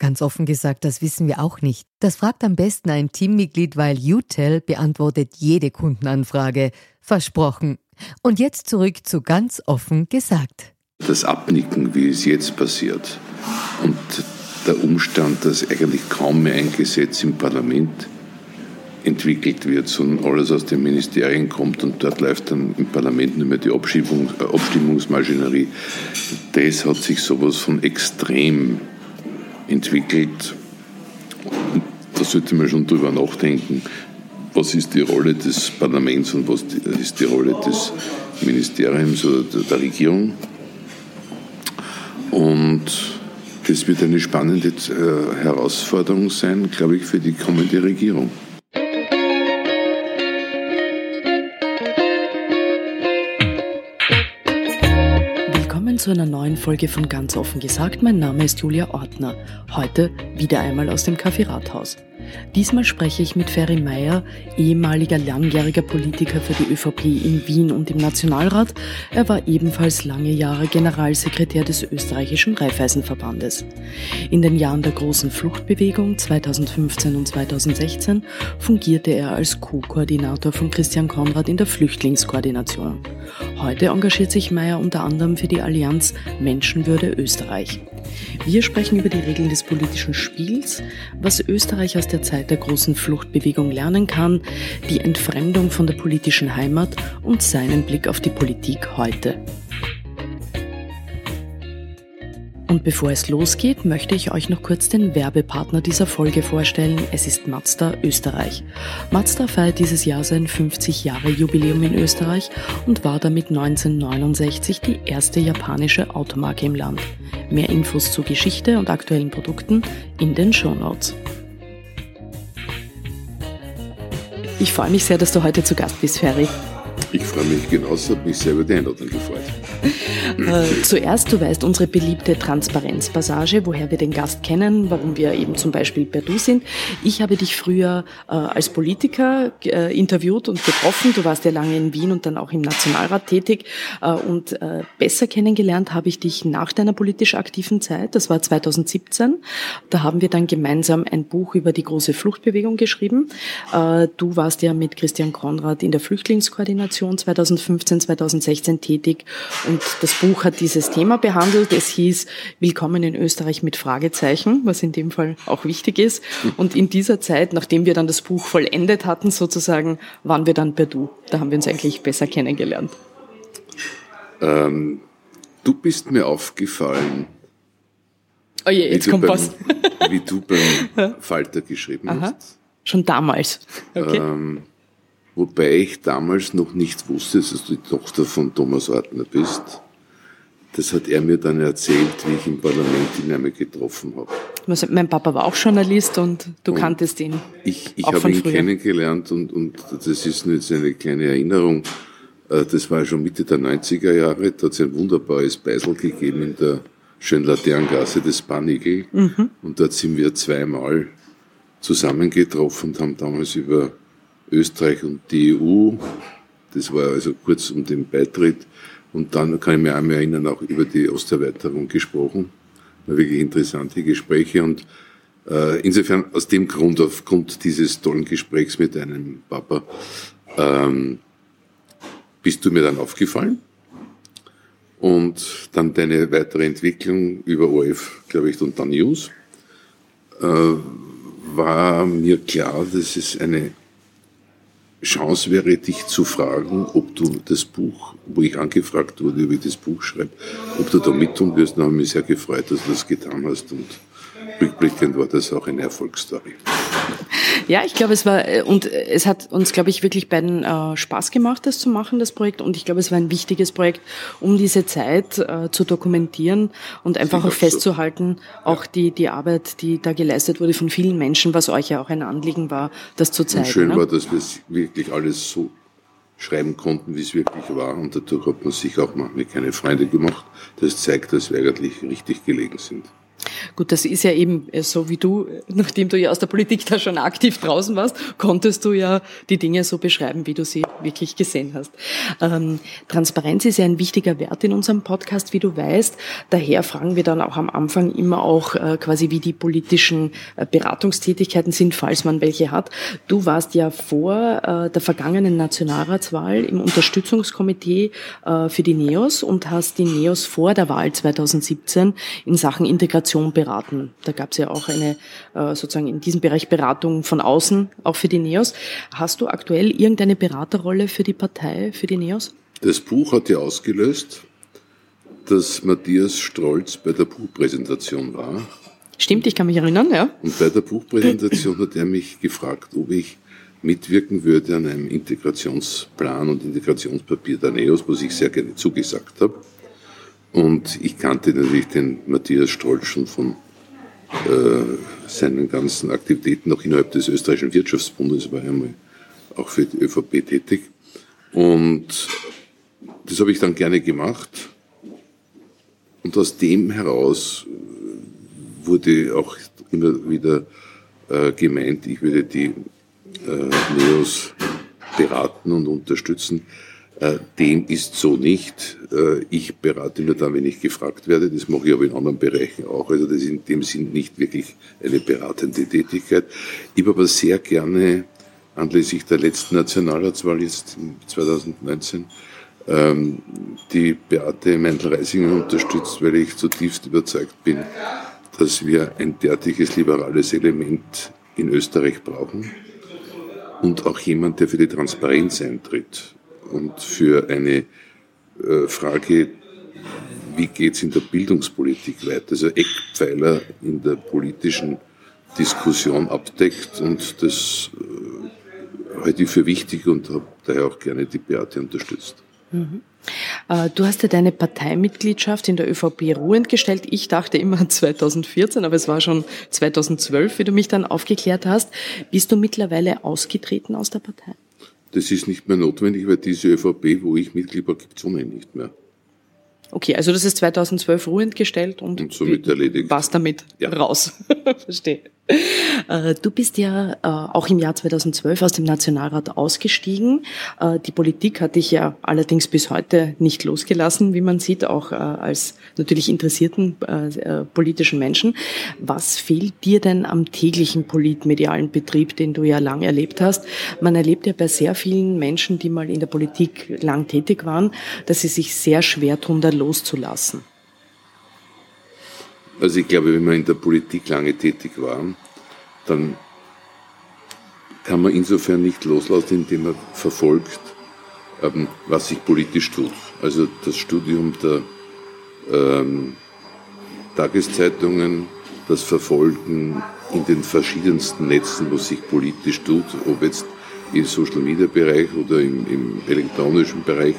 Ganz offen gesagt, das wissen wir auch nicht. Das fragt am besten ein Teammitglied, weil UTEL beantwortet jede Kundenanfrage. Versprochen. Und jetzt zurück zu ganz offen gesagt. Das Abnicken, wie es jetzt passiert, und der Umstand, dass eigentlich kaum mehr ein Gesetz im Parlament entwickelt wird, sondern alles aus den Ministerien kommt und dort läuft dann im Parlament nur mehr die Abstimmung, Abstimmungsmaschinerie. Das hat sich sowas von extrem entwickelt. Da sollte man schon drüber nachdenken, was ist die Rolle des Parlaments und was ist die Rolle des Ministeriums oder der Regierung. Und das wird eine spannende äh, Herausforderung sein, glaube ich, für die kommende Regierung. Zu einer neuen Folge von Ganz offen gesagt. Mein Name ist Julia Ortner. Heute wieder einmal aus dem Café Rathaus. Diesmal spreche ich mit Ferry Meyer, ehemaliger langjähriger Politiker für die ÖVP in Wien und im Nationalrat. Er war ebenfalls lange Jahre Generalsekretär des österreichischen Raiffeisenverbandes. In den Jahren der großen Fluchtbewegung 2015 und 2016 fungierte er als Co-Koordinator von Christian Konrad in der Flüchtlingskoordination. Heute engagiert sich Meyer unter anderem für die Allianz Menschenwürde Österreich. Wir sprechen über die Regeln des politischen Spiels, was Österreich aus der Zeit der großen Fluchtbewegung lernen kann, die Entfremdung von der politischen Heimat und seinen Blick auf die Politik heute. Und bevor es losgeht, möchte ich euch noch kurz den Werbepartner dieser Folge vorstellen. Es ist Mazda Österreich. Mazda feiert dieses Jahr sein 50 Jahre Jubiläum in Österreich und war damit 1969 die erste japanische Automarke im Land. Mehr Infos zu Geschichte und aktuellen Produkten in den Show Notes. Ich freue mich sehr, dass du heute zu Gast bist, Ferry. Ich freue mich genauso, habe mich sehr über die Einladung gefreut. Äh, zuerst, du weißt, unsere beliebte Transparenzpassage, woher wir den Gast kennen, warum wir eben zum Beispiel per Du sind. Ich habe dich früher äh, als Politiker äh, interviewt und getroffen. Du warst ja lange in Wien und dann auch im Nationalrat tätig. Äh, und äh, besser kennengelernt habe ich dich nach deiner politisch aktiven Zeit. Das war 2017. Da haben wir dann gemeinsam ein Buch über die große Fluchtbewegung geschrieben. Du warst ja mit Christian Konrad in der Flüchtlingskoordination Organisation 2015, 2016 tätig und das Buch hat dieses Thema behandelt. Es hieß Willkommen in Österreich mit Fragezeichen, was in dem Fall auch wichtig ist. Und in dieser Zeit, nachdem wir dann das Buch vollendet hatten, sozusagen, waren wir dann per Du. Da haben wir uns eigentlich besser kennengelernt. Ähm, du bist mir aufgefallen. Oh je, jetzt kommt beim, was. wie du beim Falter geschrieben Aha. hast. Schon damals. Okay. Ähm, Wobei ich damals noch nicht wusste, dass du die Tochter von Thomas Ortner bist. Das hat er mir dann erzählt, wie ich im Parlament ihn einmal getroffen habe. Mein Papa war auch Journalist und du und kanntest ihn. Ich, ich habe ihn früher. kennengelernt und, und das ist nur jetzt eine kleine Erinnerung. Äh, das war schon Mitte der 90er Jahre. Da hat es ein wunderbares Beisel gegeben in der schönen Laternengasse des Banigel. Mhm. Und dort sind wir zweimal zusammengetroffen und haben damals über Österreich und die EU. Das war also kurz um den Beitritt. Und dann kann ich mich mehr erinnern, auch über die Osterweiterung gesprochen. War wirklich interessante Gespräche und äh, insofern aus dem Grund, aufgrund dieses tollen Gesprächs mit deinem Papa, ähm, bist du mir dann aufgefallen. Und dann deine weitere Entwicklung über ORF, glaube ich, und dann News, äh, war mir klar, dass es eine Chance wäre, dich zu fragen, ob du das Buch, wo ich angefragt wurde, wie ich das Buch schreibe, ob du da mittun wirst. Da habe ich mich sehr gefreut, dass du das getan hast und rückblickend war das auch eine Erfolgsstory. Ja, ich glaube, es war, äh, und es hat uns, glaube ich, wirklich beiden äh, Spaß gemacht, das zu machen, das Projekt. Und ich glaube, es war ein wichtiges Projekt, um diese Zeit äh, zu dokumentieren und einfach auch festzuhalten, so. auch ja. die, die Arbeit, die da geleistet wurde von vielen Menschen, was euch ja auch ein Anliegen war, das zu zeigen. Und schön ne? war, dass wir es wirklich alles so schreiben konnten, wie es wirklich war. Und dadurch hat man sich auch manchmal keine Freunde gemacht. Das zeigt, dass wir eigentlich richtig gelegen sind. Gut, das ist ja eben äh, so wie du, nachdem du ja aus der Politik da schon aktiv draußen warst, konntest du ja die Dinge so beschreiben, wie du sie wirklich gesehen hast. Ähm, Transparenz ist ja ein wichtiger Wert in unserem Podcast, wie du weißt. Daher fragen wir dann auch am Anfang immer auch äh, quasi, wie die politischen äh, Beratungstätigkeiten sind, falls man welche hat. Du warst ja vor äh, der vergangenen Nationalratswahl im Unterstützungskomitee äh, für die NEOS und hast die NEOS vor der Wahl 2017 in Sachen Integration Kommunikation beraten. Da gab es ja auch eine äh, sozusagen in diesem Bereich Beratung von außen, auch für die NEOS. Hast du aktuell irgendeine Beraterrolle für die Partei, für die NEOS? Das Buch hat ja ausgelöst, dass Matthias Strolz bei der Buchpräsentation war. Stimmt, ich kann mich erinnern, ja. Und bei der Buchpräsentation hat er mich gefragt, ob ich mitwirken würde an einem Integrationsplan und Integrationspapier der NEOS, was ich sehr gerne zugesagt habe. Und ich kannte natürlich den Matthias Strolz schon von äh, seinen ganzen Aktivitäten auch innerhalb des österreichischen Wirtschaftsbundes, war er mal auch für die ÖVP tätig. Und das habe ich dann gerne gemacht. Und aus dem heraus wurde auch immer wieder äh, gemeint, ich würde die äh, Neos beraten und unterstützen. Äh, dem ist so nicht. Äh, ich berate nur dann, wenn ich gefragt werde. Das mache ich aber in anderen Bereichen auch. Also das ist in dem Sinn nicht wirklich eine beratende Tätigkeit. Ich habe aber sehr gerne anlässlich der letzten Nationalratswahl jetzt 2019 ähm, die Beate Meindl-Reisinger unterstützt, weil ich zutiefst überzeugt bin, dass wir ein derartiges liberales Element in Österreich brauchen und auch jemand, der für die Transparenz eintritt und für eine äh, Frage, wie geht es in der Bildungspolitik weiter, also Eckpfeiler in der politischen Diskussion abdeckt und das äh, halte ich für wichtig und habe daher auch gerne die Beate unterstützt. Mhm. Äh, du hast ja deine Parteimitgliedschaft in der ÖVP ruhend gestellt. Ich dachte immer 2014, aber es war schon 2012, wie du mich dann aufgeklärt hast. Bist du mittlerweile ausgetreten aus der Partei? Das ist nicht mehr notwendig, weil diese ÖVP, wo ich Mitglied war, gibt es ohnehin nicht mehr. Okay, also das ist 2012 ruhend gestellt und, und somit erledigt. Was damit ja. raus. Verstehe. Äh, du bist ja äh, auch im Jahr 2012 aus dem Nationalrat ausgestiegen. Äh, die Politik hat dich ja allerdings bis heute nicht losgelassen, wie man sieht, auch als natürlich interessierten politischen Menschen. Was fehlt dir denn am täglichen politmedialen Betrieb, den du ja lang erlebt hast? Man erlebt ja bei sehr vielen Menschen, die mal in der Politik lang tätig waren, dass sie sich sehr schwer tun, da loszulassen. Also ich glaube, wenn man in der Politik lange tätig war, dann kann man insofern nicht loslassen, indem man verfolgt, ähm, was sich politisch tut. Also das Studium der ähm, Tageszeitungen, das Verfolgen in den verschiedensten Netzen, was sich politisch tut, ob jetzt im Social Media Bereich oder im, im elektronischen Bereich,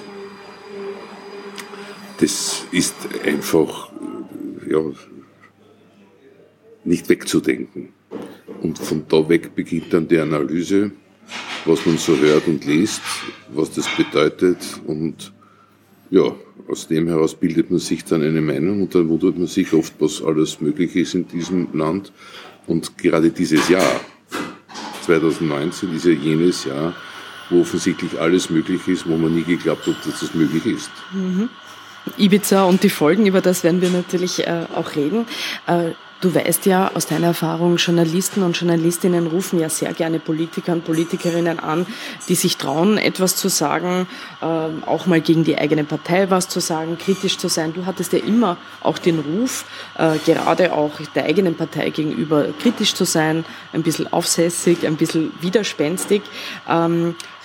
das ist einfach ja, nicht wegzudenken. Und von da weg beginnt dann die Analyse, was man so hört und liest, was das bedeutet. Und ja, aus dem heraus bildet man sich dann eine Meinung und dann wundert man sich oft, was alles möglich ist in diesem Land. Und gerade dieses Jahr, 2019, ist ja jenes Jahr, wo offensichtlich alles möglich ist, wo man nie geglaubt hat, dass das möglich ist. Mhm. Ibiza und die Folgen, über das werden wir natürlich äh, auch reden. Äh, Du weißt ja aus deiner Erfahrung, Journalisten und Journalistinnen rufen ja sehr gerne Politiker und Politikerinnen an, die sich trauen, etwas zu sagen, ähm, auch mal gegen die eigene Partei was zu sagen, kritisch zu sein. Du hattest ja immer auch den Ruf, äh, gerade auch der eigenen Partei gegenüber kritisch zu sein, ein bisschen aufsässig, ein bisschen widerspenstig.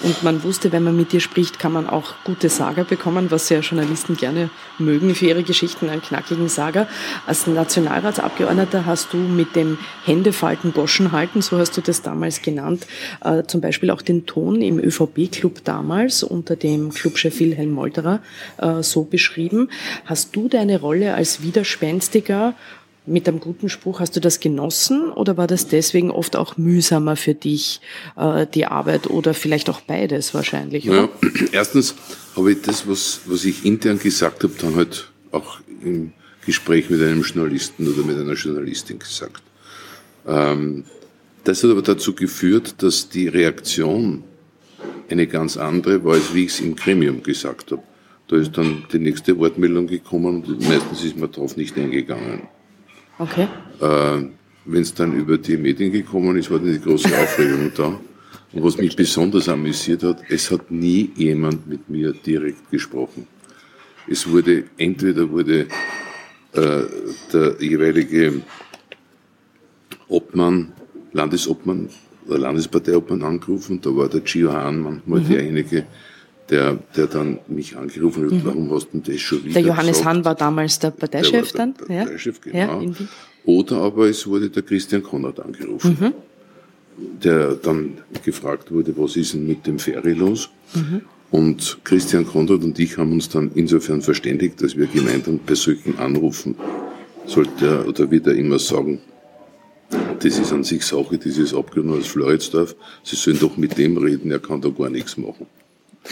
Und man wusste, wenn man mit dir spricht, kann man auch gute Sager bekommen, was ja Journalisten gerne mögen für ihre Geschichten, einen knackigen Sager. Als Nationalratsabgeordneter hast du mit dem Händefalten Goschen halten, so hast du das damals genannt, äh, zum Beispiel auch den Ton im ÖVP-Club damals unter dem Clubchef Wilhelm Molterer äh, so beschrieben. Hast du deine Rolle als Widerspenstiger mit einem guten Spruch, hast du das genossen oder war das deswegen oft auch mühsamer für dich, äh, die Arbeit oder vielleicht auch beides wahrscheinlich? Oder? Ja, erstens habe ich das, was, was ich intern gesagt habe, dann halt auch im Gespräch mit einem Journalisten oder mit einer Journalistin gesagt. Ähm, das hat aber dazu geführt, dass die Reaktion eine ganz andere war, als wie ich es im Gremium gesagt habe. Da ist dann die nächste Wortmeldung gekommen und meistens ist man darauf nicht eingegangen. Okay. Äh, Wenn es dann über die Medien gekommen ist, war dann die große Aufregung da. Und was mich besonders amüsiert hat, es hat nie jemand mit mir direkt gesprochen. Es wurde, entweder wurde äh, der jeweilige Obmann, Landesobmann oder Landesparteiobmann angerufen, da war der Gio Hahn manchmal mhm. derjenige, der, der dann mich angerufen hat, mhm. warum hast du das schon wieder Der Johannes gesagt? Hahn war damals der Parteichef der der dann? Parteichef, ja? genau. Ja, Oder aber es wurde der Christian Konrad angerufen, mhm. der dann gefragt wurde, was ist denn mit dem Ferry los? Mhm. Und Christian Konrad und ich haben uns dann insofern verständigt, dass wir gemeinsam bei solchen Anrufen sollte er oder wird er immer sagen, das ist an sich Sache dieses Abgeordneten aus Floridsdorf, Sie sollen doch mit dem reden, er kann da gar nichts machen.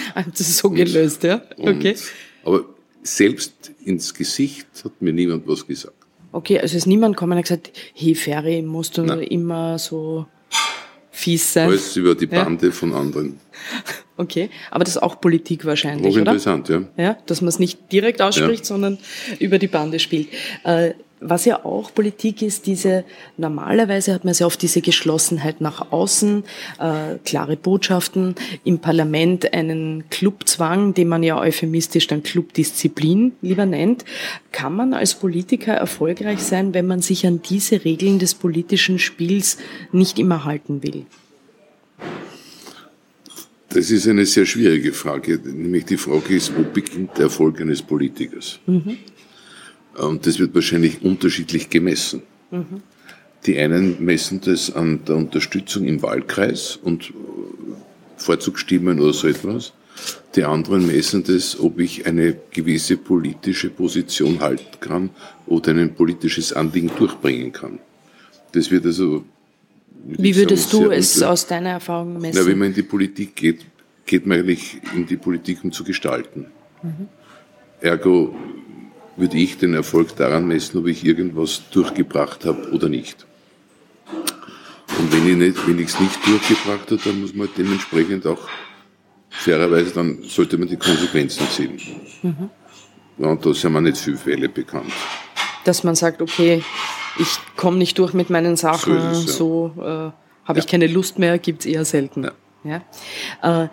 Das ist so gelöst, ja? Okay. Und, aber selbst ins Gesicht hat mir niemand was gesagt. Okay, also ist niemand gekommen und hat gesagt, hey Ferry, musst du Nein. immer so fies sein? Alles über die Bande ja. von anderen. Okay, aber das ist auch Politik wahrscheinlich, auch interessant, oder? ja. Ja, dass man es nicht direkt ausspricht, ja. sondern über die Bande spielt. Äh, was ja auch Politik ist, diese, normalerweise hat man sehr oft diese Geschlossenheit nach außen, äh, klare Botschaften, im Parlament einen Clubzwang, den man ja euphemistisch dann Clubdisziplin lieber nennt. Kann man als Politiker erfolgreich sein, wenn man sich an diese Regeln des politischen Spiels nicht immer halten will? Das ist eine sehr schwierige Frage. Nämlich die Frage ist, wo beginnt der Erfolg eines Politikers? Mhm. Und das wird wahrscheinlich unterschiedlich gemessen. Mhm. Die einen messen das an der Unterstützung im Wahlkreis und Vorzugsstimmen oder so etwas. Die anderen messen das, ob ich eine gewisse politische Position halten kann oder ein politisches Anliegen durchbringen kann. Das wird also. Wie würdest du es aus deiner Erfahrung messen? Na, wenn man in die Politik geht, geht man eigentlich in die Politik, um zu gestalten. Mhm. Ergo würde ich den Erfolg daran messen, ob ich irgendwas durchgebracht habe oder nicht. Und wenn ich nicht, wenn ich es nicht durchgebracht habe, dann muss man dementsprechend auch fairerweise, dann sollte man die Konsequenzen ziehen. Mhm. Ja, und da sind mir nicht viele Fälle bekannt. Dass man sagt, okay, ich komme nicht durch mit meinen Sachen, so, es, ja. so äh, habe ja. ich keine Lust mehr, gibt's eher selten. Ja. Äh,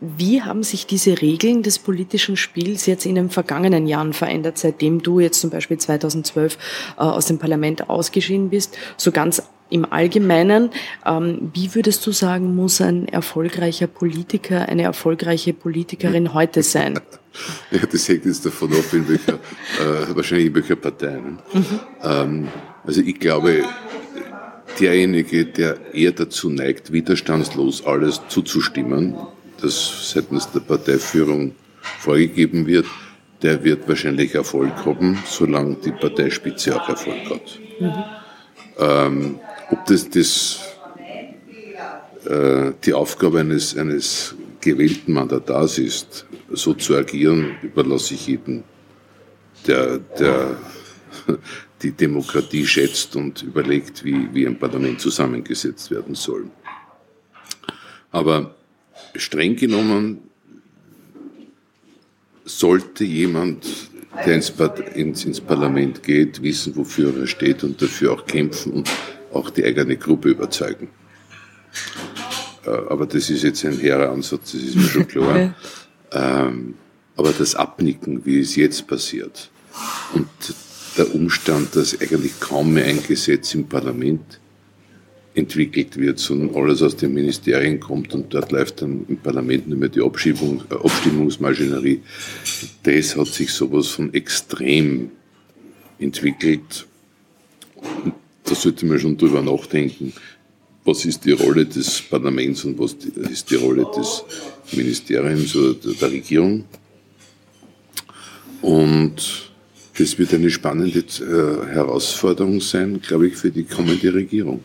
wie haben sich diese Regeln des politischen Spiels jetzt in den vergangenen Jahren verändert, seitdem du jetzt zum Beispiel 2012 äh, aus dem Parlament ausgeschieden bist? So ganz im Allgemeinen, ähm, wie würdest du sagen, muss ein erfolgreicher Politiker, eine erfolgreiche Politikerin heute sein? Ja, das hängt jetzt davon ab, in welcher, äh, wahrscheinlich in welcher Partei. Ne? Ähm, also ich glaube, derjenige, der eher dazu neigt, widerstandslos alles zuzustimmen, das seitens der Parteiführung vorgegeben wird, der wird wahrscheinlich Erfolg haben, solange die Parteispitze auch Erfolg hat. Mhm. Ähm, ob das, das äh, die Aufgabe eines, eines gewählten Mandatars ist, so zu agieren, überlasse ich jedem, der, der die Demokratie schätzt und überlegt, wie, wie ein Parlament zusammengesetzt werden soll. Aber streng genommen sollte jemand, der ins, ins, ins, Parlament geht, wissen, wofür er steht und dafür auch kämpfen und auch die eigene Gruppe überzeugen. Äh, aber das ist jetzt ein hehrer Ansatz, das ist mir schon klar. ähm, aber das Abnicken, wie es jetzt passiert, und der Umstand, dass eigentlich kaum mehr ein Gesetz im Parlament entwickelt wird, sondern alles aus den Ministerien kommt und dort läuft dann im Parlament nicht mehr die Abschiebung, äh, Abstimmungsmaschinerie. Das hat sich sowas von extrem entwickelt. Da sollte man schon drüber nachdenken, was ist die Rolle des Parlaments und was ist die Rolle des Ministeriums oder der Regierung. Und das wird eine spannende äh, Herausforderung sein, glaube ich, für die kommende Regierung.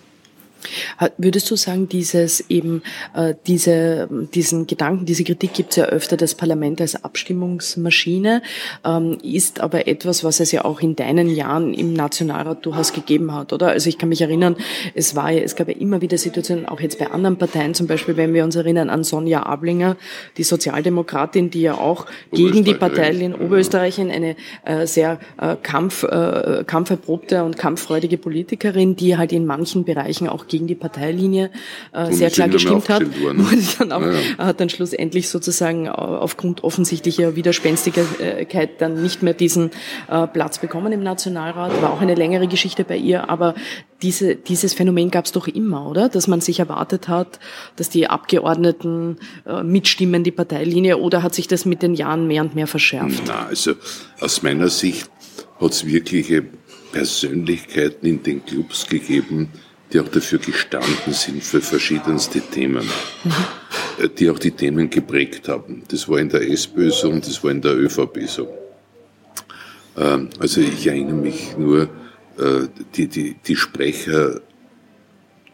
Würdest du sagen, dieses eben äh, diese, diesen Gedanken, diese Kritik gibt es ja öfter, das Parlament als Abstimmungsmaschine, ähm, ist aber etwas, was es ja auch in deinen Jahren im Nationalrat durchaus gegeben hat, oder? Also ich kann mich erinnern, es war ja, es gab ja immer wieder Situationen, auch jetzt bei anderen Parteien, zum Beispiel, wenn wir uns erinnern an Sonja Ablinger, die Sozialdemokratin, die ja auch gegen die Parteilinien Oberösterreichin eine äh, sehr äh, Kampf, äh, kampferprobte und kampffreudige Politikerin, die halt in manchen Bereichen auch gegen die Parteilinie äh, sehr klar gestimmt hat. Wurde dann auch, ja, ja. hat dann schlussendlich sozusagen aufgrund offensichtlicher Widerspenstigkeit dann nicht mehr diesen äh, Platz bekommen im Nationalrat. War auch eine längere Geschichte bei ihr, aber diese, dieses Phänomen gab es doch immer, oder? Dass man sich erwartet hat, dass die Abgeordneten äh, mitstimmen, die Parteilinie, oder hat sich das mit den Jahren mehr und mehr verschärft? Na, also aus meiner Sicht hat es wirkliche Persönlichkeiten in den Clubs gegeben, die auch dafür gestanden sind für verschiedenste Themen, mhm. die auch die Themen geprägt haben. Das war in der SPÖ so und das war in der ÖVP so. Ähm, also ich erinnere mich nur, äh, die, die, die Sprecher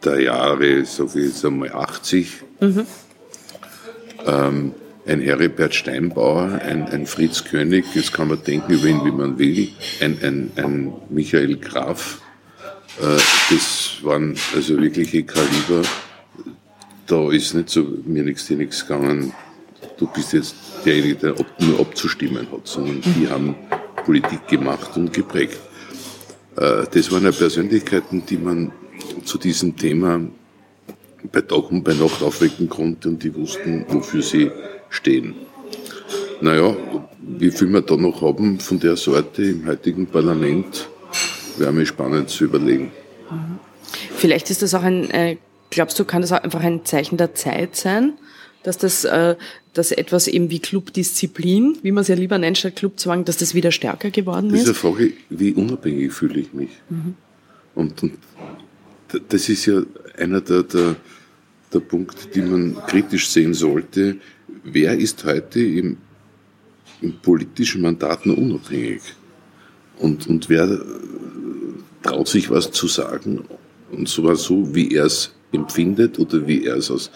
der Jahre, sage ich jetzt einmal 80, mhm. ein Heribert Steinbauer, ein, ein Fritz König, jetzt kann man denken über ihn, wie man will, ein, ein, ein Michael Graf, äh, das waren also wirkliche Kaliber. Da ist nicht so mir nichts, dir nichts gegangen. Du bist jetzt derjenige, der nur abzustimmen hat, sondern die haben Politik gemacht und geprägt. Äh, das waren ja Persönlichkeiten, die man zu diesem Thema bei Tag und bei Nacht aufwecken konnte und die wussten, wofür sie stehen. Naja, wie viel wir da noch haben von der Sorte im heutigen Parlament, wäre mir spannend zu überlegen. Vielleicht ist das auch ein, äh, glaubst du, kann das auch einfach ein Zeichen der Zeit sein? Dass das, äh, dass etwas eben wie Clubdisziplin, wie man es ja lieber nennt statt Clubzwang, dass das wieder stärker geworden ist? Das ist eine Frage, wie unabhängig fühle ich mich? Mhm. Und, und das ist ja einer der, der, der Punkte, die man kritisch sehen sollte. Wer ist heute im, im politischen Mandat noch unabhängig? Und, und wer traut sich was zu sagen und zwar so, wie er es empfindet oder wie er es aus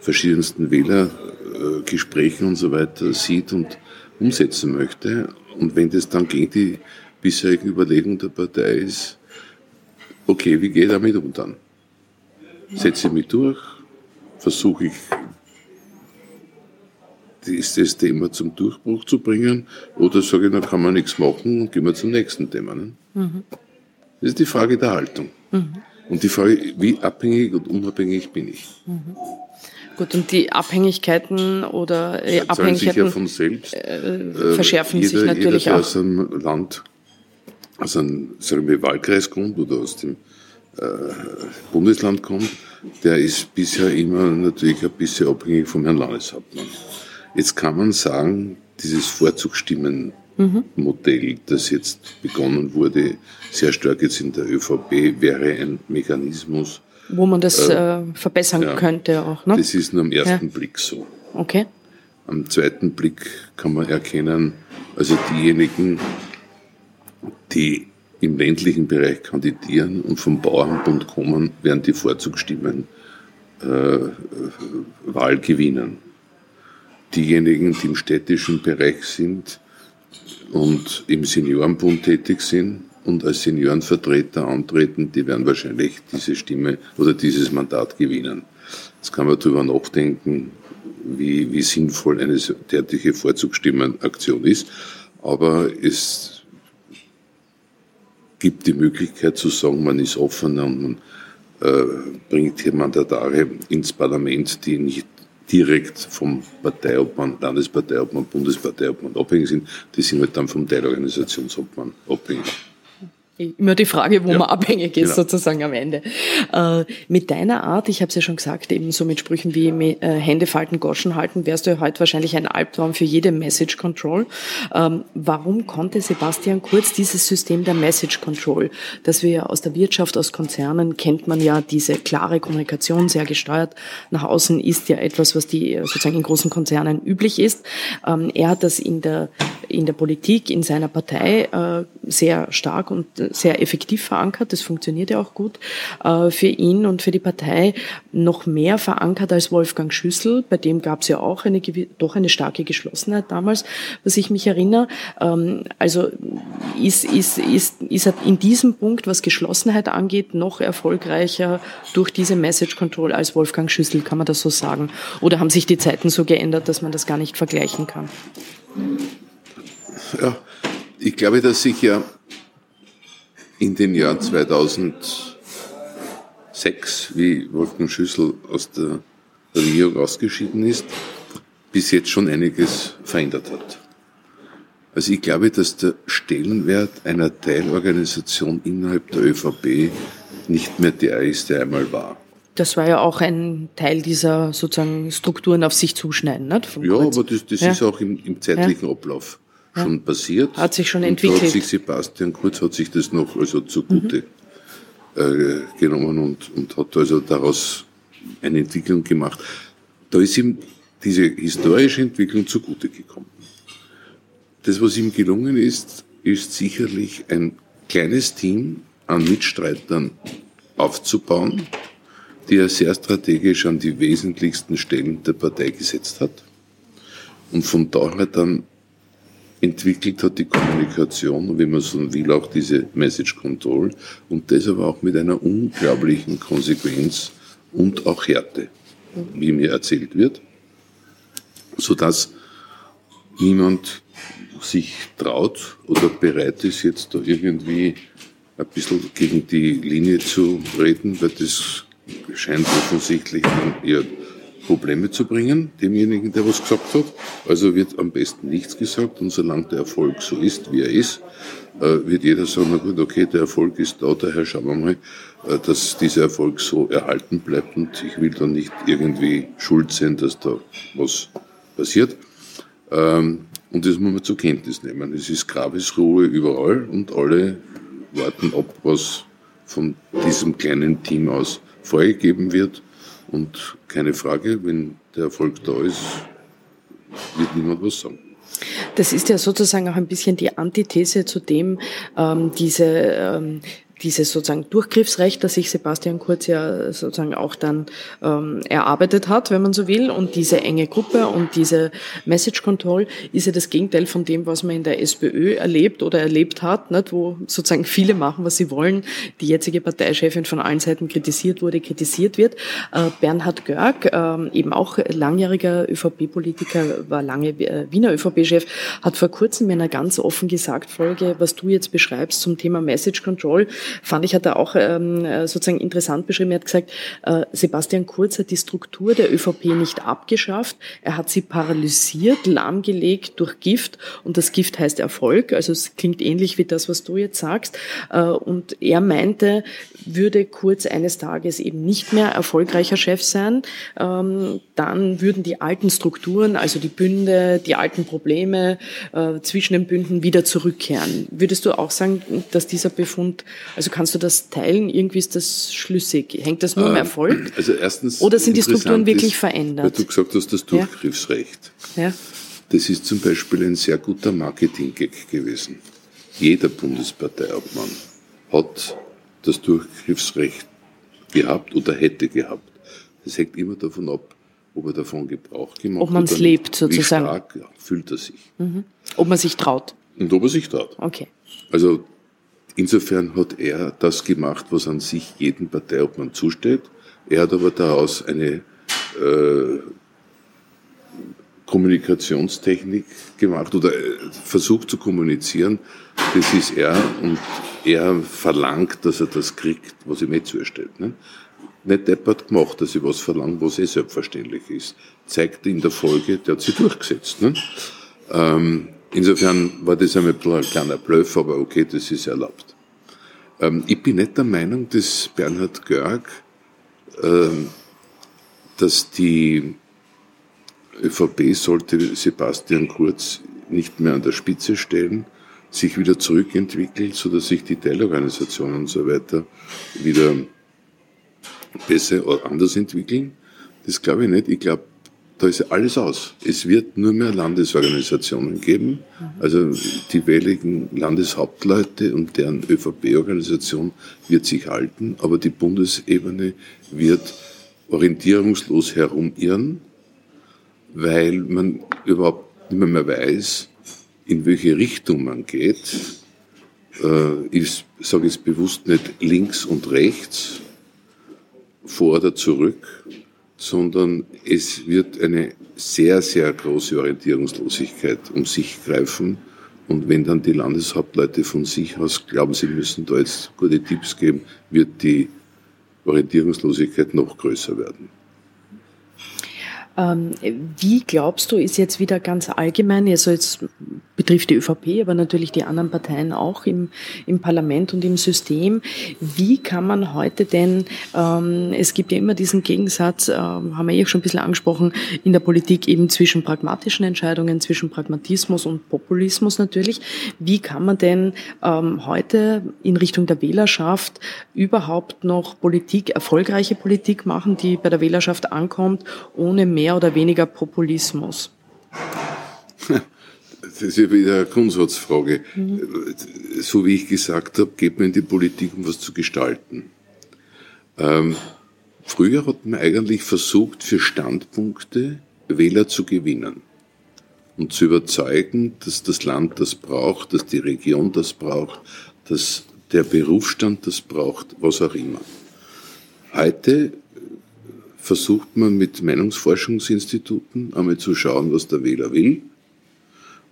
verschiedensten Wählergesprächen und so weiter sieht und umsetzen möchte. Und wenn das dann gegen die bisherigen Überlegungen der Partei ist, okay, wie gehe ich damit um dann? Setze ich mich durch, versuche ich ist das Thema zum Durchbruch zu bringen oder sage ich, da kann man nichts machen und gehen wir zum nächsten Thema. Ne? Mhm. Das ist die Frage der Haltung. Mhm. Und die Frage, wie abhängig und unabhängig bin ich? Mhm. Gut, und die Abhängigkeiten oder äh, Abhängigkeiten sich ja von selbst, äh, äh verschärfen jeder, sich natürlich jeder, der auch. aus einem Land, aus einem sagen wir, Wahlkreis kommt oder aus dem äh, Bundesland kommt, der ist bisher immer natürlich ein bisschen abhängig vom Herrn Landeshauptmann. Jetzt kann man sagen, dieses Vorzugsstimmen Modell, das jetzt begonnen wurde, sehr stark jetzt in der ÖVP, wäre ein Mechanismus. Wo man das äh, äh, verbessern ja, könnte auch, ne? Das ist nur am ersten ja. Blick so. Okay. Am zweiten Blick kann man erkennen, also diejenigen, die im ländlichen Bereich kandidieren und vom Bauernbund kommen, werden die Vorzugsstimmen äh, Wahl gewinnen. Diejenigen, die im städtischen Bereich sind, und im Seniorenbund tätig sind und als Seniorenvertreter antreten, die werden wahrscheinlich diese Stimme oder dieses Mandat gewinnen. Jetzt kann man darüber nachdenken, wie, wie sinnvoll eine derartige Vorzugsstimmenaktion ist. Aber es gibt die Möglichkeit zu sagen, man ist offener und man äh, bringt hier Mandatare ins Parlament, die nicht direkt vom Parteiobmann, Landesparteiobmann, Bundesparteiobmann abhängig sind, die sind halt dann vom Teilorganisationsobmann abhängig. Immer die Frage, wo ja, man abhängig ist, genau. sozusagen am Ende. Äh, mit deiner Art, ich habe es ja schon gesagt, eben so mit Sprüchen wie äh, Hände falten, Goschen halten, wärst du heute wahrscheinlich ein Albtraum für jede Message Control. Ähm, warum konnte Sebastian Kurz dieses System der Message Control, das wir ja aus der Wirtschaft, aus Konzernen kennt man ja diese klare Kommunikation, sehr gesteuert nach außen ist ja etwas, was die sozusagen in großen Konzernen üblich ist. Ähm, er hat das in der in der Politik, in seiner Partei äh, sehr stark und sehr effektiv verankert. Das funktioniert ja auch gut äh, für ihn und für die Partei. Noch mehr verankert als Wolfgang Schüssel. Bei dem gab es ja auch eine doch eine starke Geschlossenheit damals, was ich mich erinnere. Ähm, also ist, ist, ist, ist er in diesem Punkt, was Geschlossenheit angeht, noch erfolgreicher durch diese Message Control als Wolfgang Schüssel, kann man das so sagen? Oder haben sich die Zeiten so geändert, dass man das gar nicht vergleichen kann? Ja, ich glaube, dass sich ja in den Jahren 2006, wie Wolfgang Schüssel aus der Regierung ausgeschieden ist, bis jetzt schon einiges verändert hat. Also ich glaube, dass der Stellenwert einer Teilorganisation innerhalb der ÖVP nicht mehr der ist, der einmal war. Das war ja auch ein Teil dieser sozusagen Strukturen auf sich zuschneiden, nicht? ja, Kurz. aber das, das ja. ist auch im, im zeitlichen ja. Ablauf schon ja. passiert. Hat sich schon entwickelt. Hat sich Sebastian Kurz hat sich das noch also zugute mhm. äh, genommen und, und hat also daraus eine Entwicklung gemacht. Da ist ihm diese historische Entwicklung zugute gekommen. Das, was ihm gelungen ist, ist sicherlich ein kleines Team an Mitstreitern aufzubauen, die er sehr strategisch an die wesentlichsten Stellen der Partei gesetzt hat und von daher dann entwickelt hat die Kommunikation wie man so will auch diese Message Control und das aber auch mit einer unglaublichen Konsequenz und auch Härte, wie mir erzählt wird, so dass niemand sich traut oder bereit ist, jetzt da irgendwie ein bisschen gegen die Linie zu reden, weil das scheint offensichtlich dann eher Probleme zu bringen, demjenigen, der was gesagt hat. Also wird am besten nichts gesagt und solange der Erfolg so ist, wie er ist, äh, wird jeder sagen, na gut, okay, der Erfolg ist da, daher schauen wir mal, äh, dass dieser Erfolg so erhalten bleibt und ich will dann nicht irgendwie schuld sein, dass da was passiert. Ähm, und das muss man zur Kenntnis nehmen. Es ist Grabesruhe überall und alle warten ab, was von diesem kleinen Team aus vorgegeben wird. Und keine Frage, wenn der Erfolg da ist, wird niemand was sagen. Das ist ja sozusagen auch ein bisschen die Antithese zu dem, ähm, diese ähm, dieses sozusagen Durchgriffsrecht, das sich Sebastian Kurz ja sozusagen auch dann ähm, erarbeitet hat, wenn man so will, und diese enge Gruppe und diese Message Control ist ja das Gegenteil von dem, was man in der SPÖ erlebt oder erlebt hat, nicht, wo sozusagen viele machen, was sie wollen, die jetzige Parteichefin von allen Seiten kritisiert wurde, kritisiert wird. Äh, Bernhard Görg, äh, eben auch langjähriger ÖVP-Politiker, war lange äh, Wiener ÖVP-Chef, hat vor kurzem in einer ganz offen gesagt Folge, was du jetzt beschreibst zum Thema Message Control, fand ich, hat er auch ähm, sozusagen interessant beschrieben. Er hat gesagt, äh, Sebastian Kurz hat die Struktur der ÖVP nicht abgeschafft, er hat sie paralysiert, lahmgelegt durch Gift und das Gift heißt Erfolg. Also es klingt ähnlich wie das, was du jetzt sagst. Äh, und er meinte, würde Kurz eines Tages eben nicht mehr erfolgreicher Chef sein, ähm, dann würden die alten Strukturen, also die Bünde, die alten Probleme äh, zwischen den Bünden wieder zurückkehren. Würdest du auch sagen, dass dieser Befund also kannst du das teilen? Irgendwie ist das schlüssig. Hängt das nur am ähm, Erfolg? Also erstens Oder sind die Strukturen wirklich ist, verändert? Weil du gesagt hast, das Durchgriffsrecht. Ja. Das ist zum Beispiel ein sehr guter Marketing-Gag gewesen. Jeder Bundesparteiobmann hat das Durchgriffsrecht gehabt oder hätte gehabt. Das hängt immer davon ab, ob er davon Gebrauch gemacht hat. Ob man es lebt, sozusagen. Wie stark ja, fühlt er sich. Mhm. Ob man sich traut. Und ob er sich traut. Okay. Also Insofern hat er das gemacht, was an sich jedem Parteiobmann zusteht. Er hat aber daraus eine äh, Kommunikationstechnik gemacht oder äh, versucht zu kommunizieren. Das ist er und er verlangt, dass er das kriegt, was ihm eh zuerstellt. Ne? Nicht deppert gemacht, dass ich was verlangt, was eh selbstverständlich ist. Zeigt in der Folge, der hat sie durchgesetzt. Ne? Ähm, Insofern war das ein kleiner Bluff, aber okay, das ist erlaubt. Ähm, ich bin nicht der Meinung, dass Bernhard Görg, ähm, dass die ÖVP sollte Sebastian Kurz nicht mehr an der Spitze stellen, sich wieder zurückentwickelt, so dass sich die Teilorganisationen und so weiter wieder besser oder anders entwickeln. Das glaube ich nicht. Ich glaube, da ist alles aus. Es wird nur mehr Landesorganisationen geben. Also die wähligen Landeshauptleute und deren ÖVP-Organisation wird sich halten, aber die Bundesebene wird orientierungslos herumirren, weil man überhaupt nicht mehr, weiß, in welche Richtung man geht. Äh, ich sage es bewusst nicht links und rechts, vor oder zurück, sondern es wird eine sehr, sehr große Orientierungslosigkeit um sich greifen. Und wenn dann die Landeshauptleute von sich aus glauben, sie müssen da jetzt gute Tipps geben, wird die Orientierungslosigkeit noch größer werden. Ähm, wie glaubst du, ist jetzt wieder ganz allgemein, also jetzt betrifft die ÖVP, aber natürlich die anderen Parteien auch im, im Parlament und im System, wie kann man heute denn, ähm, es gibt ja immer diesen Gegensatz, äh, haben wir eh schon ein bisschen angesprochen, in der Politik eben zwischen pragmatischen Entscheidungen, zwischen Pragmatismus und Populismus natürlich. Wie kann man denn ähm, heute in Richtung der Wählerschaft überhaupt noch Politik, erfolgreiche Politik machen, die bei der Wählerschaft ankommt, ohne mehr mehr oder weniger Populismus? Das ist ja wieder eine Grundsatzfrage. Mhm. So wie ich gesagt habe, geht man in die Politik, um was zu gestalten. Ähm, früher hat man eigentlich versucht, für Standpunkte Wähler zu gewinnen und zu überzeugen, dass das Land das braucht, dass die Region das braucht, dass der Berufsstand das braucht, was auch immer. Heute versucht man mit Meinungsforschungsinstituten einmal zu schauen, was der Wähler will.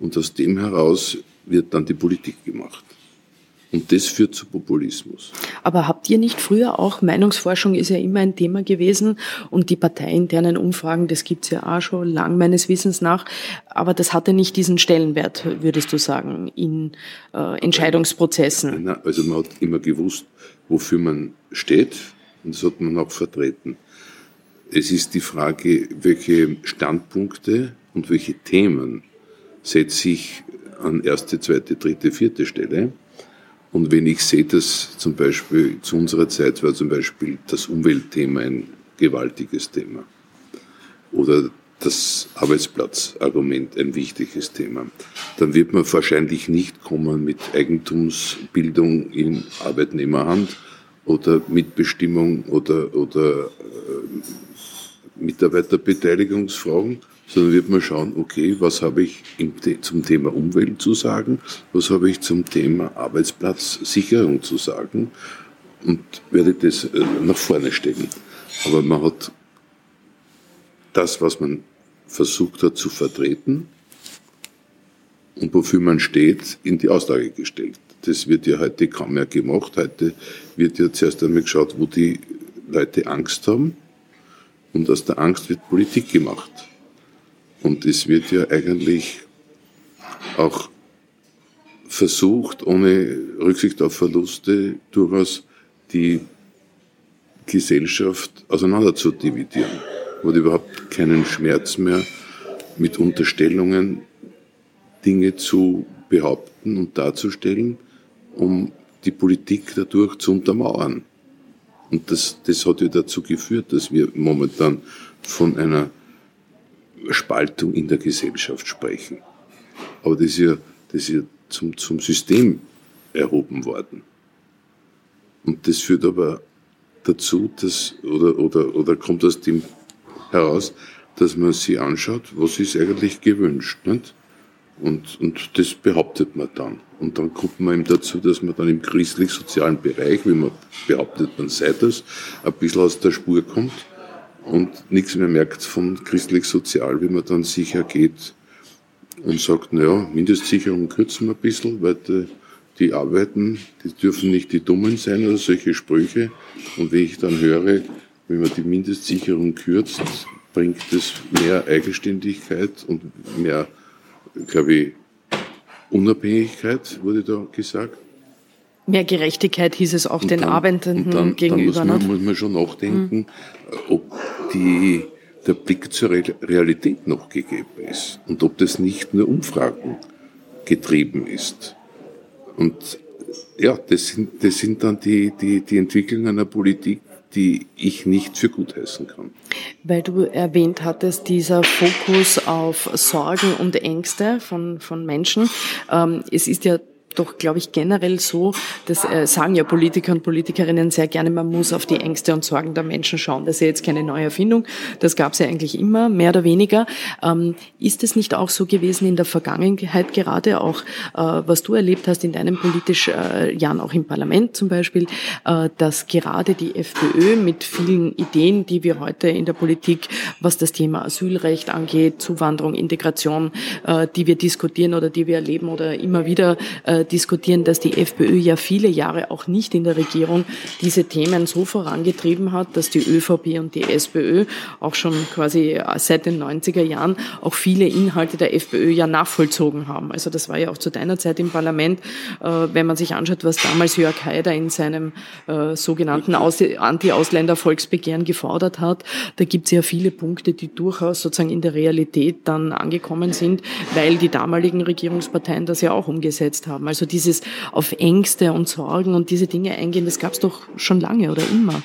Und aus dem heraus wird dann die Politik gemacht. Und das führt zu Populismus. Aber habt ihr nicht früher auch, Meinungsforschung ist ja immer ein Thema gewesen und die parteiinternen Umfragen, das gibt's ja auch schon lang meines Wissens nach, aber das hatte nicht diesen Stellenwert, würdest du sagen, in äh, Entscheidungsprozessen? Nein, also man hat immer gewusst, wofür man steht und das hat man auch vertreten. Es ist die Frage, welche Standpunkte und welche Themen setze ich an erste, zweite, dritte, vierte Stelle. Und wenn ich sehe, dass zum Beispiel zu unserer Zeit war zum Beispiel das Umweltthema ein gewaltiges Thema. Oder das Arbeitsplatzargument ein wichtiges Thema, dann wird man wahrscheinlich nicht kommen mit Eigentumsbildung in Arbeitnehmerhand oder Mitbestimmung oder, oder äh, Mitarbeiterbeteiligungsfragen, sondern wird man schauen, okay, was habe ich zum Thema Umwelt zu sagen, was habe ich zum Thema Arbeitsplatzsicherung zu sagen und werde das äh, nach vorne stellen. Aber man hat das, was man versucht hat zu vertreten und wofür man steht, in die Aussage gestellt. Das wird ja heute kaum mehr gemacht. Heute wird ja zuerst einmal geschaut, wo die Leute Angst haben und aus der Angst wird Politik gemacht. Und es wird ja eigentlich auch versucht, ohne Rücksicht auf Verluste durchaus die Gesellschaft auseinander zu dividieren. Hat überhaupt keinen Schmerz mehr, mit Unterstellungen Dinge zu behaupten und darzustellen, um die Politik dadurch zu untermauern. Und das, das hat ja dazu geführt, dass wir momentan von einer Spaltung in der Gesellschaft sprechen. Aber das ist ja, das ist ja zum, zum System erhoben worden. Und das führt aber dazu, dass, oder, oder, oder kommt aus dem heraus, dass man sich anschaut, was ist eigentlich gewünscht. Nicht? Und, und das behauptet man dann. Und dann kommt man eben dazu, dass man dann im christlich-sozialen Bereich, wie man behauptet, man sei das, ein bisschen aus der Spur kommt und nichts mehr merkt von christlich-sozial, wie man dann sicher geht und sagt, naja, Mindestsicherung kürzen wir ein bisschen, weil die, die arbeiten, die dürfen nicht die Dummen sein oder solche Sprüche. Und wie ich dann höre, wenn man die Mindestsicherung kürzt, bringt es mehr Eigenständigkeit und mehr glaube ich, Unabhängigkeit wurde da gesagt. Mehr Gerechtigkeit hieß es auch und den dann, Arbeitenden dann, gegenüber. Dann muss man, muss man schon nachdenken, mhm. ob die, der Blick zur Realität noch gegeben ist und ob das nicht nur Umfragen getrieben ist. Und ja, das sind, das sind dann die, die, die Entwicklungen einer Politik, die ich nicht für gut heißen kann. Weil du erwähnt hattest, dieser Fokus auf Sorgen und Ängste von, von Menschen. Ähm, es ist ja doch, glaube ich, generell so, das äh, sagen ja Politiker und Politikerinnen sehr gerne, man muss auf die Ängste und Sorgen der Menschen schauen. Das ist ja jetzt keine neue Erfindung, das gab es ja eigentlich immer, mehr oder weniger. Ähm, ist es nicht auch so gewesen in der Vergangenheit gerade, auch äh, was du erlebt hast in deinen politischen äh, Jahren, auch im Parlament zum Beispiel, äh, dass gerade die FPÖ mit vielen Ideen, die wir heute in der Politik, was das Thema Asylrecht angeht, Zuwanderung, Integration, äh, die wir diskutieren oder die wir erleben oder immer wieder äh, diskutieren, dass die FPÖ ja viele Jahre auch nicht in der Regierung diese Themen so vorangetrieben hat, dass die ÖVP und die SPÖ auch schon quasi seit den 90er Jahren auch viele Inhalte der FPÖ ja nachvollzogen haben. Also das war ja auch zu deiner Zeit im Parlament, äh, wenn man sich anschaut, was damals Jörg Haider in seinem äh, sogenannten Anti-Ausländer-Volksbegehren gefordert hat, da gibt es ja viele Punkte, die durchaus sozusagen in der Realität dann angekommen sind, weil die damaligen Regierungsparteien das ja auch umgesetzt haben. Also dieses auf Ängste und Sorgen und diese Dinge eingehen, das gab es doch schon lange oder immer.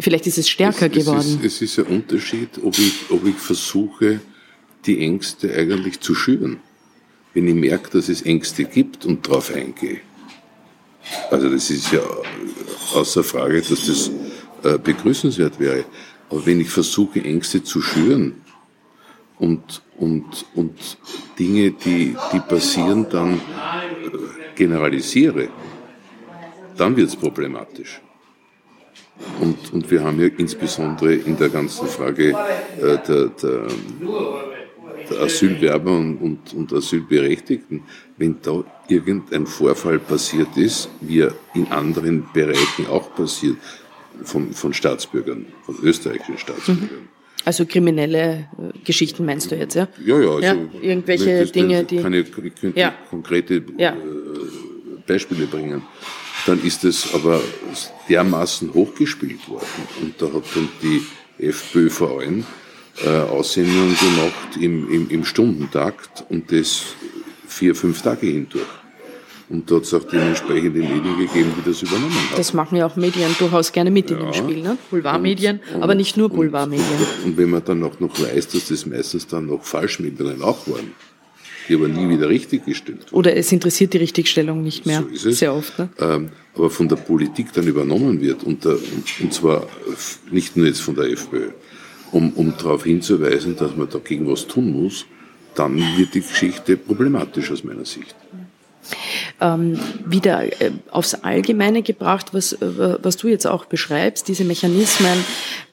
Vielleicht ist es stärker es, geworden. Es ist, es ist ein Unterschied, ob ich, ob ich versuche, die Ängste eigentlich zu schüren. Wenn ich merke, dass es Ängste gibt und darauf eingehe. Also das ist ja außer Frage, dass das äh, begrüßenswert wäre. Aber wenn ich versuche, Ängste zu schüren und, und, und Dinge, die, die passieren, dann generalisiere, dann wird es problematisch. Und, und wir haben ja insbesondere in der ganzen Frage äh, der, der, der Asylwerber und, und, und Asylberechtigten, wenn da irgendein Vorfall passiert ist, wie er in anderen Bereichen auch passiert, von, von Staatsbürgern, von österreichischen Staatsbürgern. Mhm. Also kriminelle äh, Geschichten meinst du jetzt, ja? Ja, ja. Also ja irgendwelche Dinge, die... Ich, ich könnte ja. konkrete ja. Äh, Beispiele bringen. Dann ist es aber dermaßen hochgespielt worden. Und da hat dann die FPÖ vor allem äh, Aussendungen gemacht im, im, im Stundentakt und das vier, fünf Tage hindurch. Und da hat es auch dementsprechende Medien gegeben, die das übernommen haben. Das machen ja auch Medien durchaus gerne mit ja. in dem Spiel, ne? Boulevardmedien, und, aber nicht nur Boulevardmedien. Und, und, wenn man dann auch noch weiß, dass das meistens dann noch Falschmeldungen auch waren, die aber nie wieder richtig gestellt wurden. Oder es interessiert die Richtigstellung nicht mehr, so ist es. sehr oft. Ne? Ähm, aber von der Politik dann übernommen wird, und, der, und zwar nicht nur jetzt von der FPÖ, um, um darauf hinzuweisen, dass man dagegen was tun muss, dann wird die Geschichte problematisch aus meiner Sicht ähm, wieder äh, aufs Allgemeine gebracht, was, äh, was du jetzt auch beschreibst, diese Mechanismen.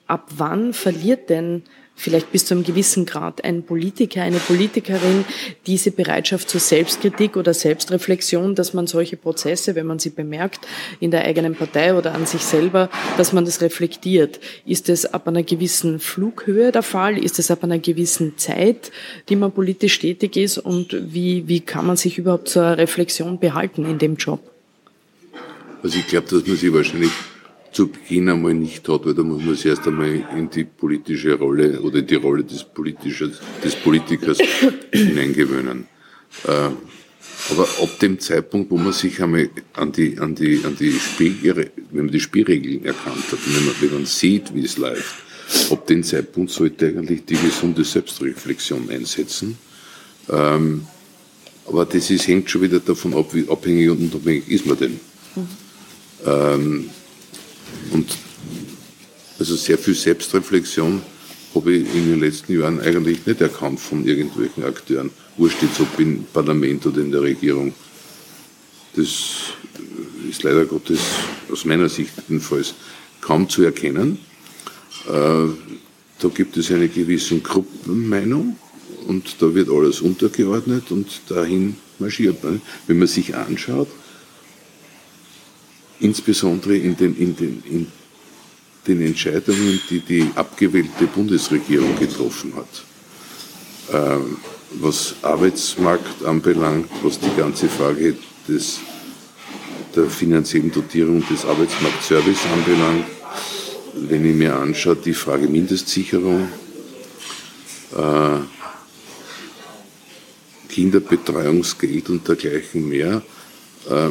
Ab wann verliert denn vielleicht bis zu einem gewissen Grad ein Politiker, eine Politikerin diese Bereitschaft zur Selbstkritik oder Selbstreflexion, dass man solche Prozesse, wenn man sie bemerkt, in der eigenen Partei oder an sich selber, dass man das reflektiert. Ist es ab einer gewissen Flughöhe der Fall? Ist es ab einer gewissen Zeit, die man politisch tätig ist? Und wie, wie kann man sich überhaupt zur Reflexion behalten in dem Job? Also ich glaube, dass man sich wahrscheinlich zu Beginn einmal nicht hat, weil da muss man sich erst einmal in die politische Rolle oder in die Rolle des, des Politikers hineingewöhnen. Äh, aber ab dem Zeitpunkt, wo man sich einmal an die, an die, an die Spiel, wenn man die Spielregeln erkannt hat, wenn man, wenn man sieht, wie es läuft, ab dem Zeitpunkt sollte eigentlich die gesunde Selbstreflexion einsetzen. Ähm, aber das ist, hängt schon wieder davon ab, wie abhängig und unabhängig ist man denn. Mhm. Ähm, und also sehr viel Selbstreflexion habe ich in den letzten Jahren eigentlich nicht erkannt von irgendwelchen Akteuren. Wurscht jetzt ob im Parlament oder in der Regierung. Das ist leider Gottes aus meiner Sicht jedenfalls kaum zu erkennen. Äh, da gibt es eine gewisse Gruppenmeinung und da wird alles untergeordnet und dahin marschiert man. Wenn man sich anschaut, insbesondere in den, in den, in den Entscheidungen, die die abgewählte Bundesregierung getroffen hat. Ähm, was Arbeitsmarkt anbelangt, was die ganze Frage des, der finanziellen Dotierung des Arbeitsmarktservice anbelangt, wenn ich mir anschaue, die Frage Mindestsicherung, äh, Kinderbetreuungsgeld und dergleichen mehr, äh,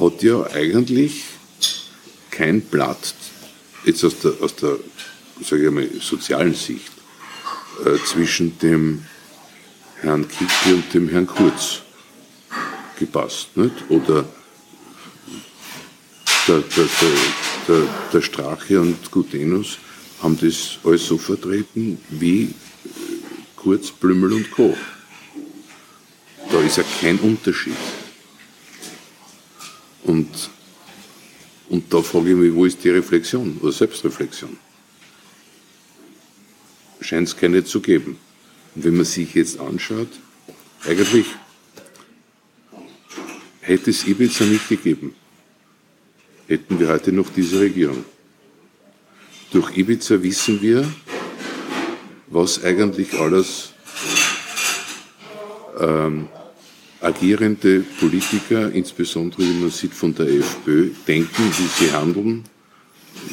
hat ja eigentlich kein Blatt, jetzt aus der, aus der sage ich mal, sozialen Sicht, äh, zwischen dem Herrn Kickl und dem Herrn Kurz gepasst. Nicht? Oder der, der, der, der, Strache und Gutenus haben das alles so vertreten wie Kurz, Blümel und Co. Da ist ja kein Unterschied. Und, und da frage ich mich, wo ist die Reflexion oder Selbstreflexion? Scheint es keine zu geben. Und wenn man sich jetzt anschaut, eigentlich hätte es Ibiza nicht gegeben, hätten wir heute noch diese Regierung. Durch Ibiza wissen wir, was eigentlich alles ähm, agierende Politiker, insbesondere wie man sieht von der FPÖ, denken, wie sie handeln,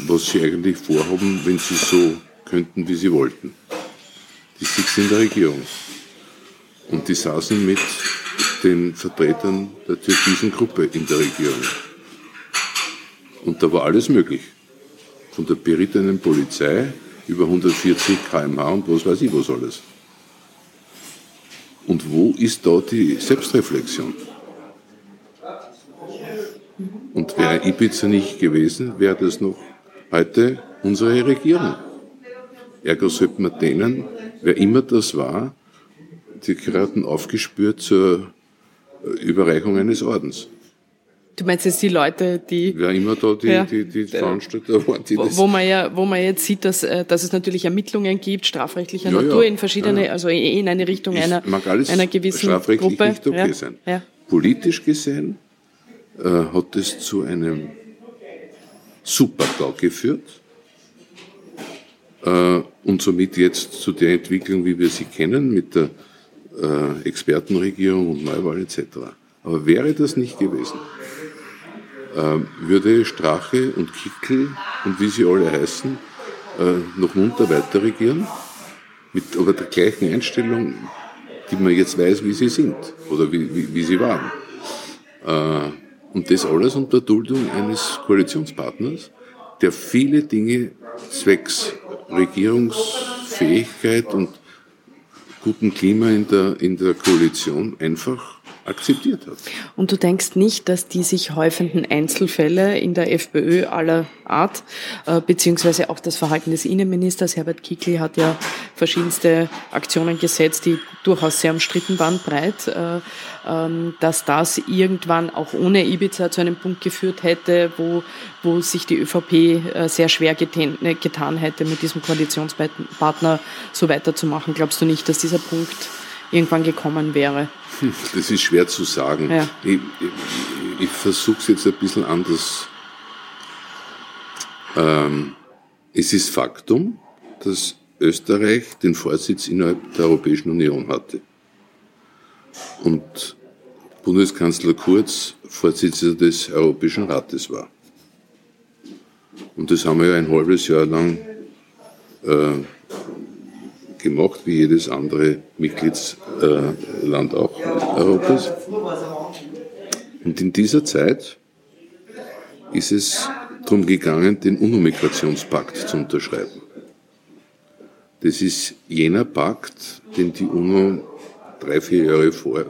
was sie eigentlich vorhaben, wenn sie so könnten, wie sie wollten. Die sitzen in der Regierung. Und die saßen mit den Vertretern der türkisen Gruppe in der Regierung. Und da war alles möglich. Von der berittenen Polizei über 140 km/h und was weiß ich was alles. Und wo ist da die Selbstreflexion? Und wäre Ibiza nicht gewesen, wäre das noch heute unsere Regierung. Ergo sollte man denen, wer immer das war, die geraten aufgespürt zur Überreichung eines Ordens. Du meinst jetzt die Leute, die. Wer immer da die, ja, die, die Veranstalter waren, die wo, das. Wo man ja, wo man jetzt sieht, dass, äh, dass es natürlich Ermittlungen gibt, strafrechtlicher ja, Natur, ja, in verschiedene, also in eine Richtung einer, mag alles einer gewissen strafrechtlich Gruppe. nicht okay sein. Politisch gesehen äh, hat es zu einem Supergau geführt äh, und somit jetzt zu der Entwicklung, wie wir sie kennen, mit der äh, Expertenregierung und Neuwahl etc. Aber wäre das nicht gewesen, würde Strache und Kickel und wie sie alle heißen, äh, noch munter weiter regieren, mit aber der gleichen Einstellung, die man jetzt weiß, wie sie sind oder wie, wie, wie sie waren. Äh, und das alles unter Duldung eines Koalitionspartners, der viele Dinge zwecks Regierungsfähigkeit und guten Klima in der, in der Koalition einfach akzeptiert hat. Und du denkst nicht, dass die sich häufenden Einzelfälle in der FPÖ aller Art, äh, beziehungsweise auch das Verhalten des Innenministers Herbert Kickl hat ja verschiedenste Aktionen gesetzt, die durchaus sehr umstritten waren, breit, äh, ähm, dass das irgendwann auch ohne Ibiza zu einem Punkt geführt hätte, wo, wo sich die ÖVP äh, sehr schwer getan, getan hätte, mit diesem Koalitionspartner so weiterzumachen. Glaubst du nicht, dass dieser Punkt irgendwann gekommen wäre? Das ist schwer zu sagen. Ja. Ich, ich, ich versuche es jetzt ein bisschen anders. Ähm, es ist Faktum, dass Österreich den Vorsitz innerhalb der Europäischen Union hatte. Und Bundeskanzler Kurz Vorsitzender des Europäischen Rates war. Und das haben wir ja ein halbes Jahr lang äh, gemacht, wie jedes andere Mitgliedsland auch Europas. Und in dieser Zeit ist es darum gegangen, den UNO-Migrationspakt zu unterschreiben. Das ist jener Pakt, den die UNO drei, vier Jahre vor,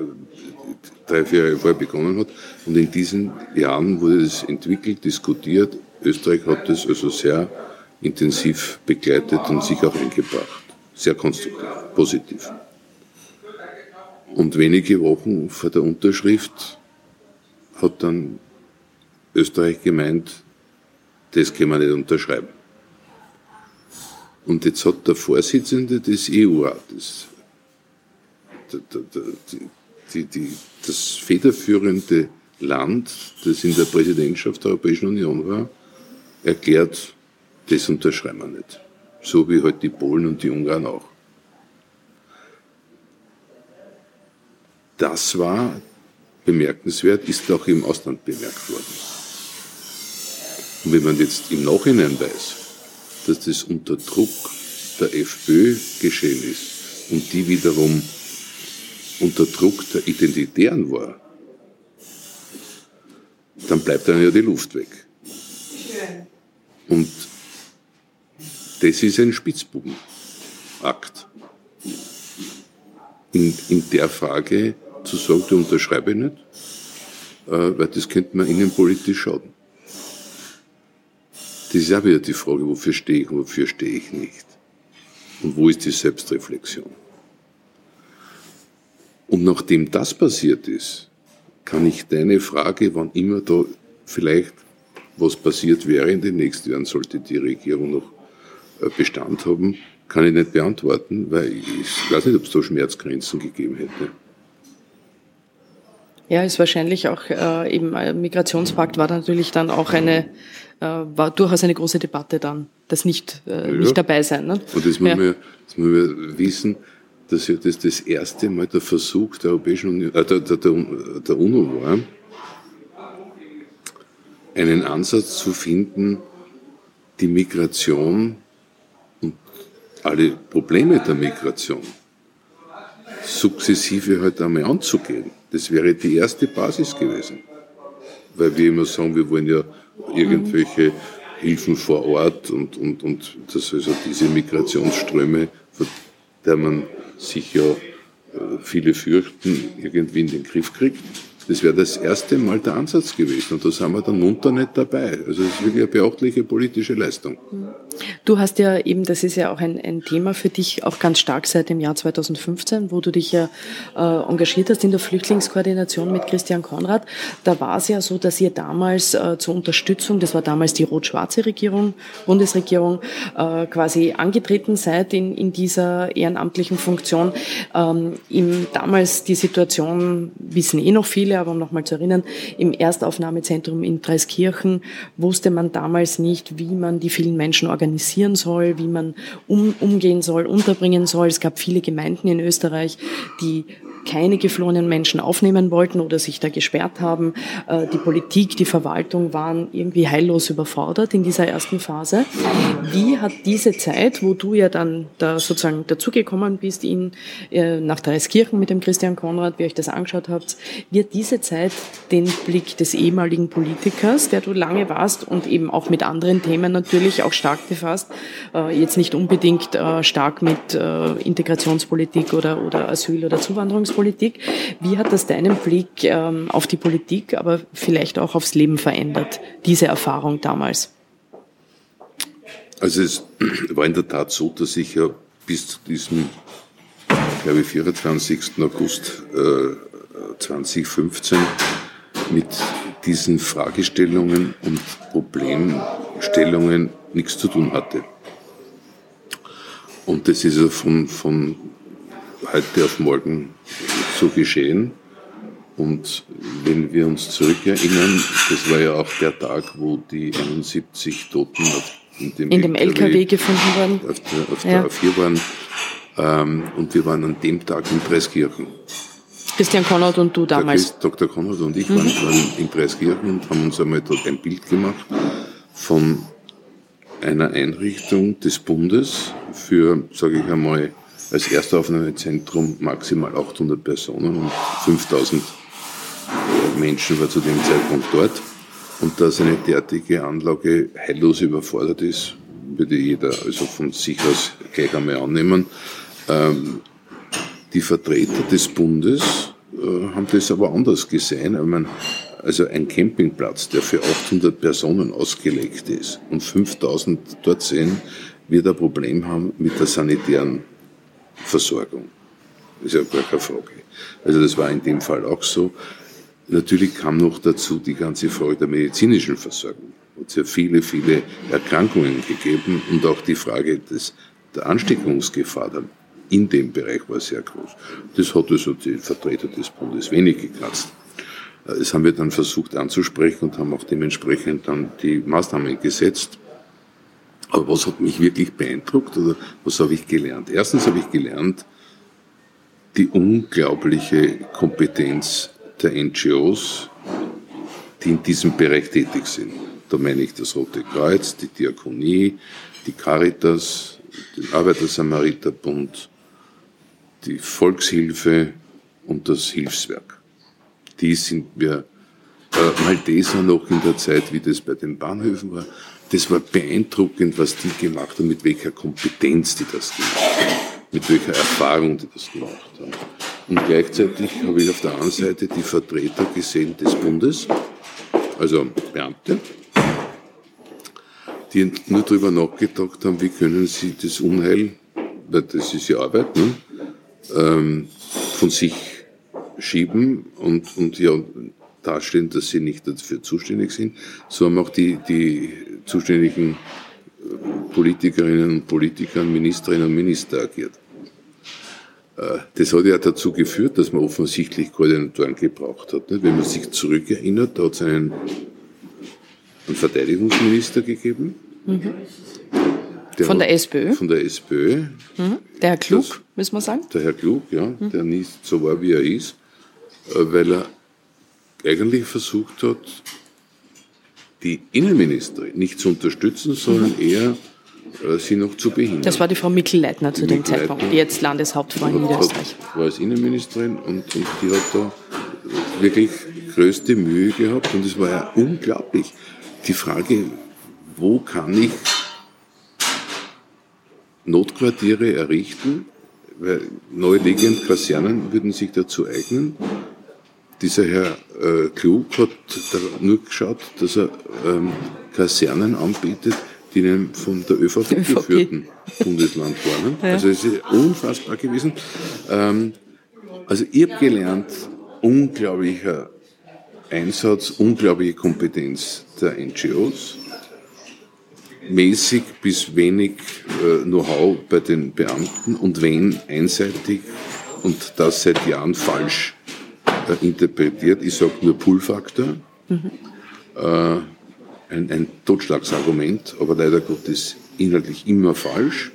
drei, vier Jahre vorher begonnen hat. Und in diesen Jahren wurde es entwickelt, diskutiert. Österreich hat das also sehr intensiv begleitet und sich auch eingebracht sehr konstruktiv, positiv. Und wenige Wochen vor der Unterschrift hat dann Österreich gemeint, das können wir nicht unterschreiben. Und jetzt hat der Vorsitzende des EU-Rates, das federführende Land, das in der Präsidentschaft der Europäischen Union war, erklärt, das unterschreiben wir nicht so wie halt die Polen und die Ungarn auch. Das war bemerkenswert, ist auch im Ausland bemerkt worden. Und wenn man jetzt im Nachhinein weiß, dass das unter Druck der FPÖ geschehen ist und die wiederum unter Druck der Identitären war, dann bleibt dann ja die Luft weg. Und das ist ein Spitzbubenakt. In, in der Frage zu sagen, du unterschreibe ich nicht, äh, weil das könnte man innenpolitisch schaden. Das ist auch wieder die Frage, wofür stehe ich und wofür stehe ich nicht. Und wo ist die Selbstreflexion? Und nachdem das passiert ist, kann ich deine Frage, wann immer da vielleicht was passiert wäre in den nächsten Jahren, sollte die Regierung noch Bestand haben, kann ich nicht beantworten, weil ich weiß nicht, ob es da Schmerzgrenzen gegeben hätte. Ja, ist wahrscheinlich auch äh, eben ein Migrationspakt war natürlich dann auch eine äh, war durchaus eine große Debatte dann, das nicht äh, ja. nicht dabei sein. Ne? Und das muss, ja. man, das muss man wissen, dass ja das das erste Mal der Versuch der Europäischen Union, äh, der, der, der, der UNO war, einen Ansatz zu finden, die Migration alle Probleme der Migration sukzessive halt einmal anzugehen. Das wäre die erste Basis gewesen. Weil wir immer sagen, wir wollen ja irgendwelche Hilfen vor Ort und, und, und dass also diese Migrationsströme, von der man sich ja äh, viele fürchten, irgendwie in den Griff kriegt. Das wäre das erste Mal der Ansatz gewesen und da sind wir dann munter nicht dabei. Also es ist wirklich eine beachtliche politische Leistung. Du hast ja eben, das ist ja auch ein, ein Thema für dich, auch ganz stark seit dem Jahr 2015, wo du dich ja äh, engagiert hast in der Flüchtlingskoordination mit Christian Konrad. Da war es ja so, dass ihr damals äh, zur Unterstützung, das war damals die rot-schwarze Regierung, Bundesregierung, äh, quasi angetreten seid in, in dieser ehrenamtlichen Funktion. Ähm, damals die Situation wissen eh noch viele, Beispiele, aber um nochmal zu erinnern, im Erstaufnahmezentrum in Dreiskirchen wusste man damals nicht, wie man die vielen Menschen organisieren soll, wie man um, umgehen soll, unterbringen soll. Es gab viele Gemeinden in Österreich, die keine geflohenen Menschen aufnehmen wollten oder sich da gesperrt haben. Äh, die Politik, die Verwaltung waren irgendwie heillos überfordert in dieser ersten Phase. Wie hat diese Zeit, wo du ja dann da sozusagen dazugekommen bist, in, äh, nach Dreiskirchen mit dem Christian Konrad, wie euch das angeschaut habt, wird diese Zeit den Blick des ehemaligen Politikers, der du lange warst und eben auch mit anderen Themen natürlich auch stark befasst, äh, jetzt nicht unbedingt stark mit Integrationspolitik oder, oder Asyl- oder Zuwanderungspolitik, Bildungspolitik. Wie hat das deinen Blick ähm, auf die Politik, aber vielleicht auch aufs Leben verändert, diese Erfahrung damals? Also es war in der Tat so, dass ich ja bis zu diesem, glaube ich, 24. August äh, 2015 mit diesen Fragestellungen und Problemstellungen nichts zu tun hatte. Und das ist ja von, von heute auf morgen so geschehen. Und wenn wir uns zurückerinnern, das war ja auch der Tag, wo die 71 Toten in dem, in dem LKW, LKW, gefunden wurden. Auf der, auf der A4 waren. Ähm, und wir waren an dem Tag in Preiskirchen. Christian Konrad und du damals. Dr. Konrad und ich mhm. waren, waren in Preiskirchen und haben uns einmal dort ein Bild gemacht von einer Einrichtung des Bundes für, sage ich einmal, als Erstaufnahmezentrum maximal 800 Personen und 5000 Menschen war zu dem Zeitpunkt dort. Und dass eine derartige Anlage heillos überfordert ist, würde jeder also von sich aus gleich einmal annehmen. Ähm, die Vertreter des Bundes äh, haben das aber anders gesehen. Meine, also ein Campingplatz, der für 800 Personen ausgelegt ist und 5000 dort sehen, wird ein Problem haben mit der sanitären Versorgung. Ist ja gar keine Frage. Also das war in dem Fall auch so. Natürlich kam noch dazu die ganze Frage der medizinischen Versorgung. Es hat ja viele, viele Erkrankungen gegeben und auch die Frage des, der Ansteckungsgefahr in dem Bereich war sehr groß. Das hat also die Vertreter des Bundes wenig gekratzt. Das haben wir dann versucht anzusprechen und haben auch dementsprechend dann die Maßnahmen gesetzt. Aber was hat mich wirklich beeindruckt oder was habe ich gelernt? Erstens habe ich gelernt, die unglaubliche Kompetenz der NGOs, die in diesem Bereich tätig sind. Da meine ich das Rote Kreuz, die Diakonie, die Caritas, den Arbeitersamariterbund, die Volkshilfe und das Hilfswerk. Die sind mir äh, Malteser noch in der Zeit, wie das bei den Bahnhöfen war. Das war beeindruckend, was die gemacht haben, mit welcher Kompetenz die das gemacht haben, mit welcher Erfahrung die das gemacht haben. Und gleichzeitig habe ich auf der anderen Seite die Vertreter gesehen des Bundes, also Beamte, die nur darüber nachgedacht haben, wie können sie das Unheil, weil das ist ja Arbeit, ne, ähm, von sich schieben und, und ja, darstellen, dass sie nicht dafür zuständig sind. So haben auch die, die zuständigen Politikerinnen und Politiker, Ministerinnen und Minister agiert. Äh, das hat ja dazu geführt, dass man offensichtlich Koordinatoren gebraucht hat. Wenn man sich zurückerinnert, da hat es einen, einen Verteidigungsminister gegeben. Mhm. Der von der SPÖ? Von der SPÖ. Mhm. Der Herr Klug, das, müssen wir sagen. Der Herr Klug, ja, mhm. der nicht so war, wie er ist, äh, weil er eigentlich versucht hat, die Innenministerin nicht zu unterstützen, sondern mhm. eher äh, sie noch zu behindern. Das war die Frau Mikl-Leitner zu dem Zeitpunkt, die jetzt Landeshauptfrau in Niederösterreich. war als Innenministerin und, und die hat da wirklich größte Mühe gehabt und es war ja unglaublich. Die Frage, wo kann ich Notquartiere errichten, weil neu liegende Kasernen würden sich dazu eignen. Dieser Herr äh, Klug hat nur geschaut, dass er ähm, Kasernen anbietet, die in einem von der ÖVP, ÖVP. geführten Bundesland waren. Ja. Also es ist unfassbar gewesen. Ähm, also ich habe gelernt, unglaublicher Einsatz, unglaubliche Kompetenz der NGOs, mäßig bis wenig äh, Know-how bei den Beamten und wenn einseitig und das seit Jahren falsch interpretiert. Ich sage nur Pull-Faktor. Mhm. Ein, ein Totschlagsargument, aber leider Gottes inhaltlich immer falsch.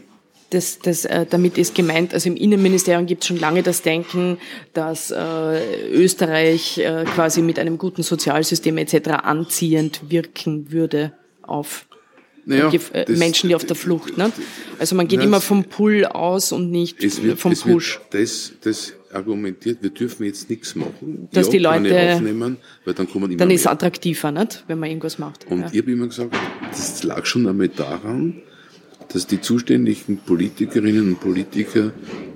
Das, das, äh, damit ist gemeint, also im Innenministerium gibt es schon lange das Denken, dass äh, Österreich äh, quasi mit einem guten Sozialsystem etc. anziehend wirken würde auf naja, äh, das, Menschen, die auf der Flucht. Ne? Also man geht na, immer vom Pull aus und nicht wird, vom Push. das, das argumentiert, wir dürfen jetzt nichts machen. Dass ja, die Leute aufnehmen, weil dann kommen immer Dann ist es attraktiver, nicht? wenn man irgendwas macht. Und ja. ich habe immer gesagt, das lag schon einmal daran, dass die zuständigen Politikerinnen und Politiker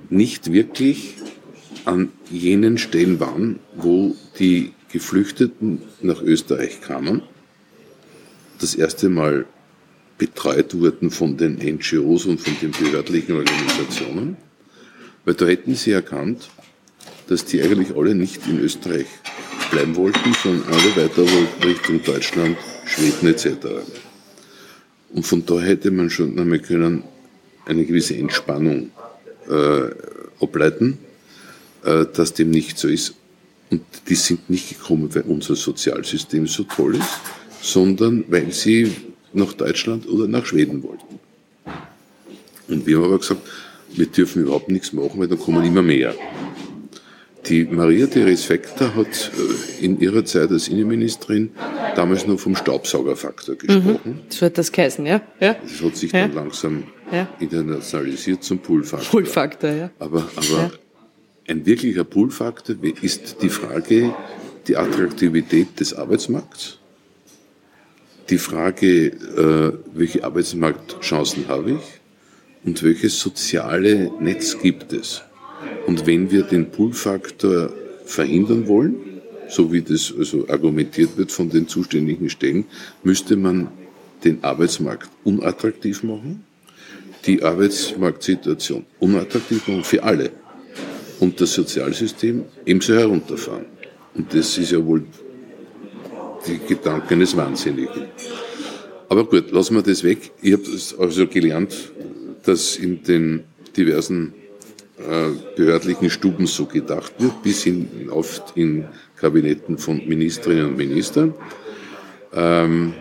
nicht wirklich an jenen Stellen waren, wo die Geflüchteten nach Österreich kamen, das erste Mal betreut wurden von den NGOs und von den behördlichen Organisationen, weil da hätten sie erkannt, dass die eigentlich alle nicht in Österreich bleiben wollten, sondern alle weiter wollten Richtung Deutschland, Schweden etc. Und von da hätte man schon einmal können eine gewisse Entspannung äh, ableiten, äh, dass dem nicht so ist. Und die sind nicht gekommen, weil unser Sozialsystem so toll ist, sondern weil sie nach Deutschland oder nach Schweden wollten. Und wir haben aber gesagt, wir dürfen überhaupt nichts machen, weil dann kommen immer mehr. Die Maria Therese Fekter hat äh, in ihrer Zeit als Innenministerin damals noch vom Staubsaugerfaktor gesprochen. Mhm. So hat das geheißen, ja? ja. Das hat sich ja. dann langsam ja. internationalisiert zum Pull-Faktor. Pull-Faktor, ja. Aber, aber ja. ein wirklicher Pull-Faktor ist die Frage, die Attraktivität des Arbeitsmarkts, die Frage, äh, welche Arbeitsmarktchancen habe ich und welches soziale Netz gibt es. Und wenn wir den Pull-Faktor verhindern wollen, so wie das also argumentiert wird von den zuständigen Stellen, müsste man den Arbeitsmarkt unattraktiv machen, die Arbeitsmarktsituation unattraktiv machen für alle und das Sozialsystem ebenso herunterfahren. Und das ist ja wohl die Gedanken eines Wahnsinnigen. Aber gut, lassen wir das weg. Ich habe also gelernt, dass in den diversen behördlichen Stuben so gedacht wird, bis hin oft in Kabinetten von Ministerinnen und Ministern. Ähm,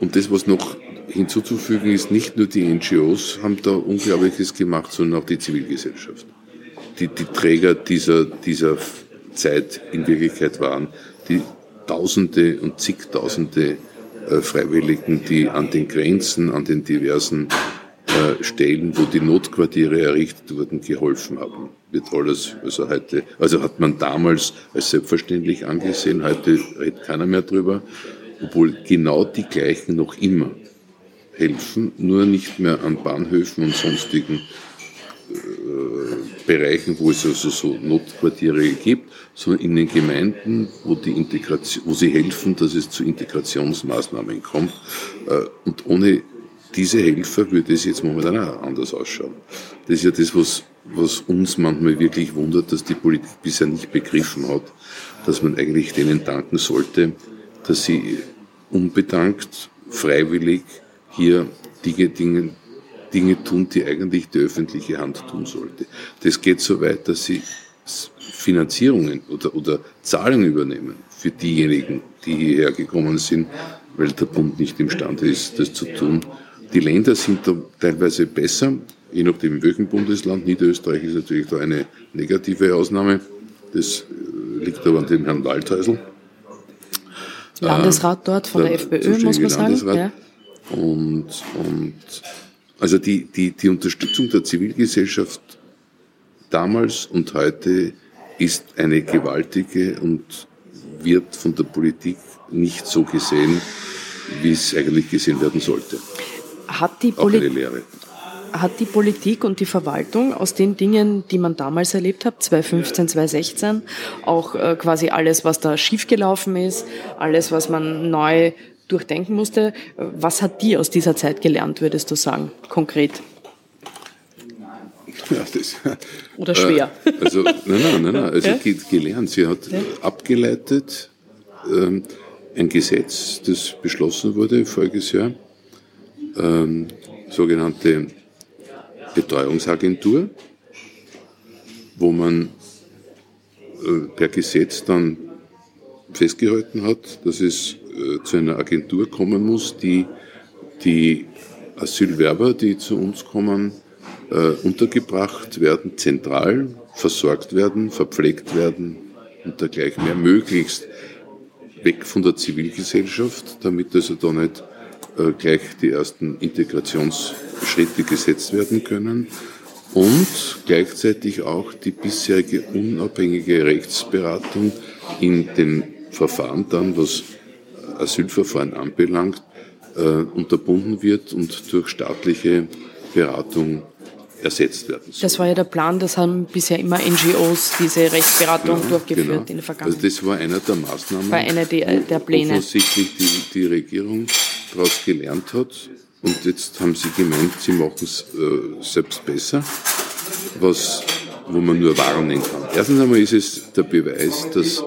und das, was noch hinzuzufügen ist, nicht nur die NGOs haben da Unglaubliches gemacht, sondern auch die Zivilgesellschaft. Die, die Träger dieser, dieser Zeit in Wirklichkeit waren, die Tausende und zigtausende äh, Freiwilligen, die an den Grenzen, an den diversen äh, Stellen, wo die Notquartiere errichtet wurden, geholfen haben. Wird alles, also heute, also hat man damals als selbstverständlich angesehen, heute redet keiner mehr drüber, obwohl genau die gleichen noch immer helfen, nur nicht mehr an Bahnhöfen und sonstigen äh, Bereichen, wo es also so Notquartiere gibt, sondern in den Gemeinden, wo, die Integration, wo sie helfen, dass es zu Integrationsmaßnahmen kommt. Äh, und ohne diese Helfer würde es jetzt momentan auch anders ausschauen. Das ist ja das, was, was uns manchmal wirklich wundert, dass die Politik bisher nicht begriffen hat, dass man eigentlich denen danken sollte, dass sie unbedankt, freiwillig hier Dinge, Dinge, Dinge tun, die eigentlich die öffentliche Hand tun sollte. Das geht so weit, dass sie Finanzierungen oder, oder Zahlungen übernehmen für diejenigen, die hierher gekommen sind, weil der Bund nicht imstande ist, das zu tun. Die Länder sind da teilweise besser, je nachdem in welchem Bundesland. Niederösterreich ist natürlich da eine negative Ausnahme. Das äh, liegt aber an dem Herrn Waldhäusl. Landesrat dort von der, der FPÖ, muss man sagen. Ja. Und, und also die, die, die Unterstützung der Zivilgesellschaft damals und heute ist eine gewaltige und wird von der Politik nicht so gesehen, wie es eigentlich gesehen werden sollte. Hat die, Poli hat die Politik und die Verwaltung aus den Dingen, die man damals erlebt hat, 2015, 2016, auch äh, quasi alles, was da schiefgelaufen ist, alles, was man neu durchdenken musste. Was hat die aus dieser Zeit gelernt, würdest du sagen, konkret? Ja, das, Oder schwer? Äh, also, nein, nein, nein, nein. Also ja? gelernt. Sie hat ja? abgeleitet ähm, ein Gesetz, das beschlossen wurde voriges Jahr, ähm, sogenannte Betreuungsagentur, wo man äh, per Gesetz dann festgehalten hat, dass es äh, zu einer Agentur kommen muss, die die Asylwerber, die zu uns kommen, äh, untergebracht werden, zentral versorgt werden, verpflegt werden und dergleichen. Mehr, möglichst weg von der Zivilgesellschaft, damit also da nicht gleich die ersten Integrationsschritte gesetzt werden können und gleichzeitig auch die bisherige unabhängige Rechtsberatung in den Verfahren dann, was Asylverfahren anbelangt, äh, unterbunden wird und durch staatliche Beratung ersetzt werden soll. Das war ja der Plan, das haben bisher immer NGOs diese Rechtsberatung ja, durchgeführt genau. in der Vergangenheit. Also das war einer der Maßnahmen, war einer der, der Pläne. offensichtlich die, die Regierung daraus gelernt hat. Und jetzt haben sie gemeint, sie machen es äh, selbst besser, was, wo man nur warnen kann. Erstens einmal ist es der Beweis, dass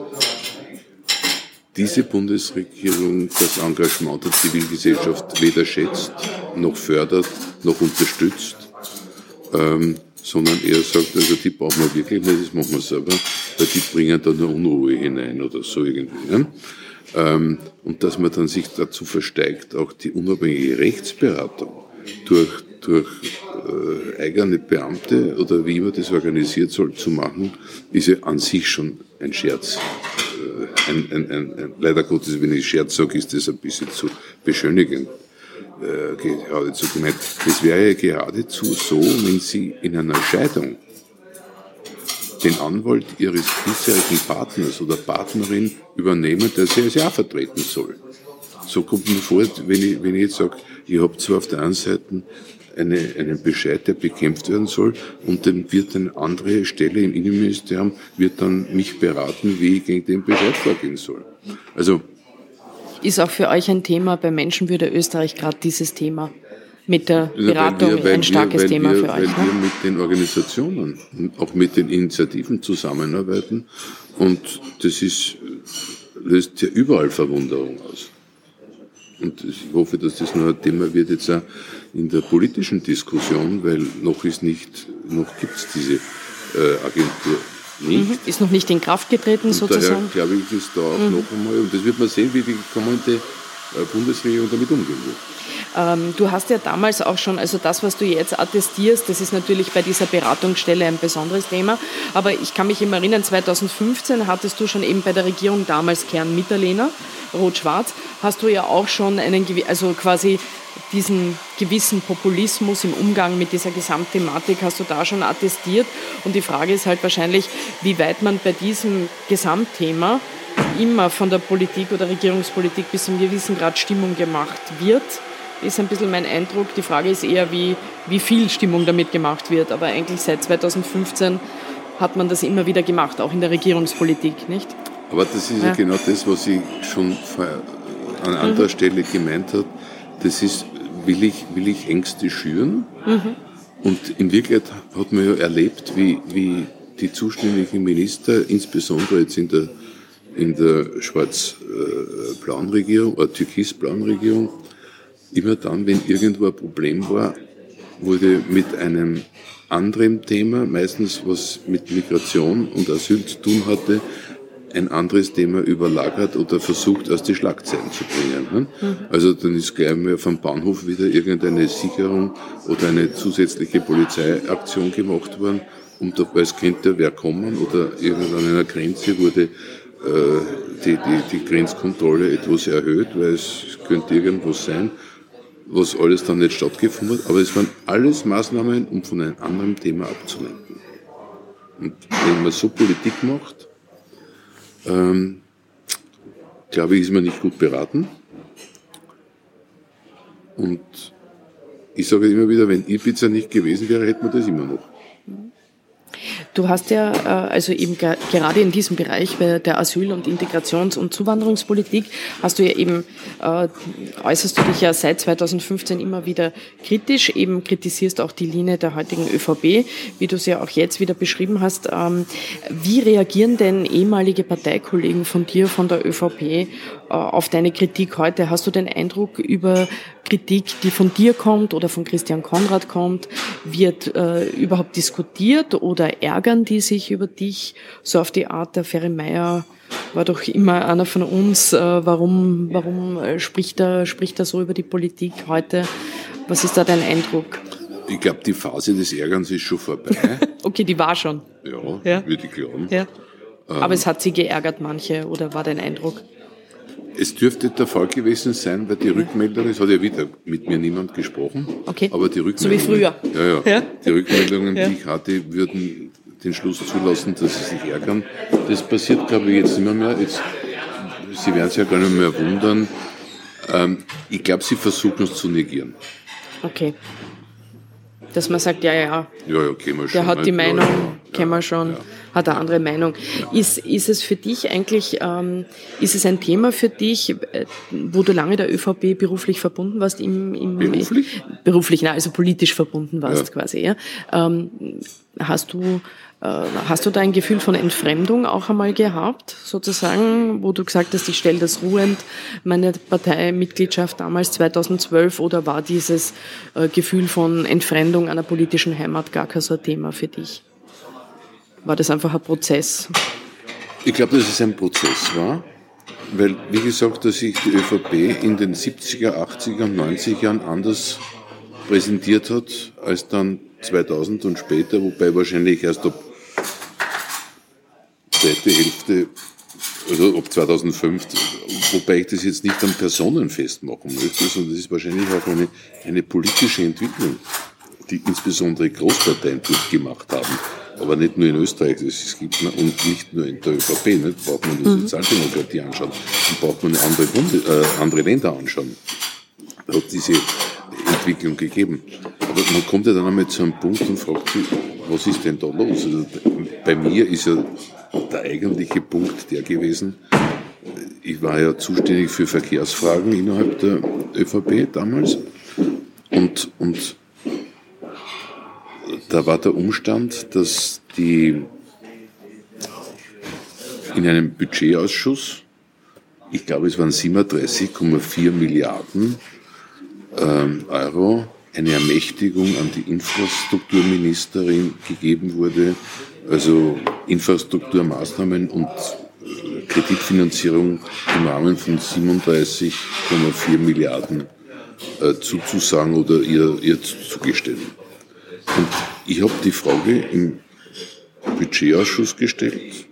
diese Bundesregierung das Engagement der Zivilgesellschaft weder schätzt, noch fördert, noch unterstützt, ähm, sondern eher sagt, also die brauchen wir wirklich nicht, das machen wir selber, weil die bringen da nur Unruhe hinein oder so irgendwie. Ne? Ähm, und dass man dann sich dazu versteigt, auch die unabhängige Rechtsberatung durch, durch äh, eigene Beamte oder wie man das organisiert soll zu machen, ist ja an sich schon ein Scherz ein, ein, ein, ein, leider Gottes, wenn ich Scherz sage, ist das ein bisschen zu beschönigend äh, geradezu gemeint. Es wäre ja geradezu so, wenn Sie in einer Scheidung den Anwalt Ihres bisherigen Partners oder Partnerin übernehmen, der Sie als ja vertreten soll. So kommt mir vor, wenn ich, wenn ich jetzt sage, ich habe zwar auf der einen Seite eine, einen Bescheid, der bekämpft werden soll. Und dann wird eine andere Stelle im Innenministerium, wird dann mich beraten, wie ich gegen den Bescheid vorgehen soll. Also. Ist auch für euch ein Thema bei Menschenwürde Österreich gerade dieses Thema mit der Beratung wir, ein starkes wir, Thema wir, für euch. Weil ne? wir mit den Organisationen, auch mit den Initiativen zusammenarbeiten und das ist, löst ja überall Verwunderung aus. Und ich hoffe, dass das noch ein Thema wird jetzt auch in der politischen Diskussion, weil noch ist nicht, noch gibt es diese äh, Agentur. Mhm, ist noch nicht in Kraft getreten und sozusagen. Daher glaube ich, ist da auch mhm. noch einmal, und das wird man sehen, wie die kommende äh, Bundesregierung damit umgehen wird. Ähm, du hast ja damals auch schon, also das, was du jetzt attestierst, das ist natürlich bei dieser Beratungsstelle ein besonderes Thema. Aber ich kann mich immer erinnern, 2015 hattest du schon eben bei der Regierung damals Kern-Mitterlehner, Rot-Schwarz, hast du ja auch schon einen, also quasi diesen gewissen Populismus im Umgang mit dieser Gesamtthematik hast du da schon attestiert. Und die Frage ist halt wahrscheinlich, wie weit man bei diesem Gesamtthema immer von der Politik oder Regierungspolitik bis zu einem gewissen Grad Stimmung gemacht wird, ist ein bisschen mein Eindruck. Die Frage ist eher, wie, wie viel Stimmung damit gemacht wird. Aber eigentlich seit 2015 hat man das immer wieder gemacht, auch in der Regierungspolitik, nicht? Aber das ist ja, ja genau das, was ich schon an anderer mhm. Stelle gemeint habe. Das ist, will ich, will ich Ängste schüren? Mhm. Und in Wirklichkeit hat man ja erlebt, wie, wie die zuständigen Minister, insbesondere jetzt in der, in der schwarz-blauen Regierung oder türkis-blauen Regierung, immer dann, wenn irgendwo ein Problem war, wurde mit einem anderen Thema, meistens was mit Migration und Asyl zu tun hatte, ein anderes Thema überlagert oder versucht, aus die Schlagzeilen zu bringen. Ne? Mhm. Also dann ist gleich mal vom Bahnhof wieder irgendeine Sicherung oder eine zusätzliche Polizeiaktion gemacht worden, um da, weil es könnte wer kommen oder irgendwann an einer Grenze wurde äh, die, die, die Grenzkontrolle etwas erhöht, weil es könnte irgendwas sein, was alles dann nicht stattgefunden hat. Aber es waren alles Maßnahmen, um von einem anderen Thema abzulenken. Und wenn man so Politik macht, ähm, glaube ich, ist man nicht gut beraten. Und ich sage immer wieder, wenn Ibiza nicht gewesen wäre, hätten wir das immer noch. Du hast ja äh, also eben gerade in diesem Bereich der Asyl- und Integrations- und Zuwanderungspolitik hast du ja eben, äh, äußerst du dich ja seit 2015 immer wieder kritisch, eben kritisierst auch die Linie der heutigen ÖVP, wie du es ja auch jetzt wieder beschrieben hast. Ähm, wie reagieren denn ehemalige Parteikollegen von dir, von der ÖVP, äh, auf deine Kritik heute? Hast du den Eindruck, über Kritik, die von dir kommt oder von Christian Konrad kommt, wird äh, überhaupt diskutiert oder ärgern die sich über dich? So auf die Art, der Ferry Meyer war doch immer einer von uns. Äh, warum warum äh, spricht, er, spricht er so über die Politik heute? Was ist da dein Eindruck? Ich glaube, die Phase des Ärgerns ist schon vorbei. okay, die war schon. Ja, ja. würde ich glauben. Ja. Aber ähm, es hat sie geärgert, manche, oder war dein Eindruck? Es dürfte der Fall gewesen sein, weil die Rückmeldung, es hat ja wieder mit mir niemand gesprochen, okay. aber die Rückmeldungen, so wie früher. Ja, ja, ja? die Rückmeldungen, ja. die ich hatte, würden den Schluss zulassen, dass sie sich ärgern. Das passiert, glaube ich, jetzt nicht mehr. mehr. Jetzt, sie werden sich ja gar nicht mehr wundern. Ähm, ich glaube, sie versuchen es zu negieren. Okay. Dass man sagt, ja, ja, ja, ja schon. Der hat die Meinung, ja, kennen wir schon. Hat eine andere Meinung. Ist, ist es für dich eigentlich, ähm, ist es ein Thema für dich, äh, wo du lange der ÖVP beruflich verbunden warst? Im, im, beruflich? beruflich, na, also politisch verbunden warst quasi. Ja? Ähm, hast du Hast du da ein Gefühl von Entfremdung auch einmal gehabt, sozusagen, wo du gesagt hast, ich stelle das ruhend, meine Parteimitgliedschaft damals 2012, oder war dieses äh, Gefühl von Entfremdung einer politischen Heimat gar kein so ein Thema für dich? war das einfach ein Prozess? Ich glaube, dass es ein Prozess war, weil, wie gesagt, dass sich die ÖVP in den 70er, 80er und 90er Jahren anders präsentiert hat als dann 2000 und später, wobei wahrscheinlich erst ab zweite Hälfte, also ab 2005, wobei ich das jetzt nicht an Personen festmachen möchte, sondern das ist wahrscheinlich auch eine, eine politische Entwicklung, die insbesondere Großparteien durchgemacht haben aber nicht nur in Österreich, das gibt man, und nicht nur in der ÖVP, nicht? braucht man die mhm. Sozialdemokratie anschauen, braucht man andere, Bunde, äh, andere Länder anschauen. Da hat diese Entwicklung gegeben. Aber man kommt ja dann einmal zu einem Punkt und fragt sich, was ist denn da los? Also bei mir ist ja der eigentliche Punkt der gewesen, ich war ja zuständig für Verkehrsfragen innerhalb der ÖVP damals und, und da war der Umstand, dass die in einem Budgetausschuss, ich glaube es waren 37,4 Milliarden ähm, Euro, eine Ermächtigung an die Infrastrukturministerin gegeben wurde, also Infrastrukturmaßnahmen und Kreditfinanzierung im Rahmen von 37,4 Milliarden äh, zuzusagen oder ihr, ihr zuzugestehen. Und ich habe die Frage im Budgetausschuss gestellt,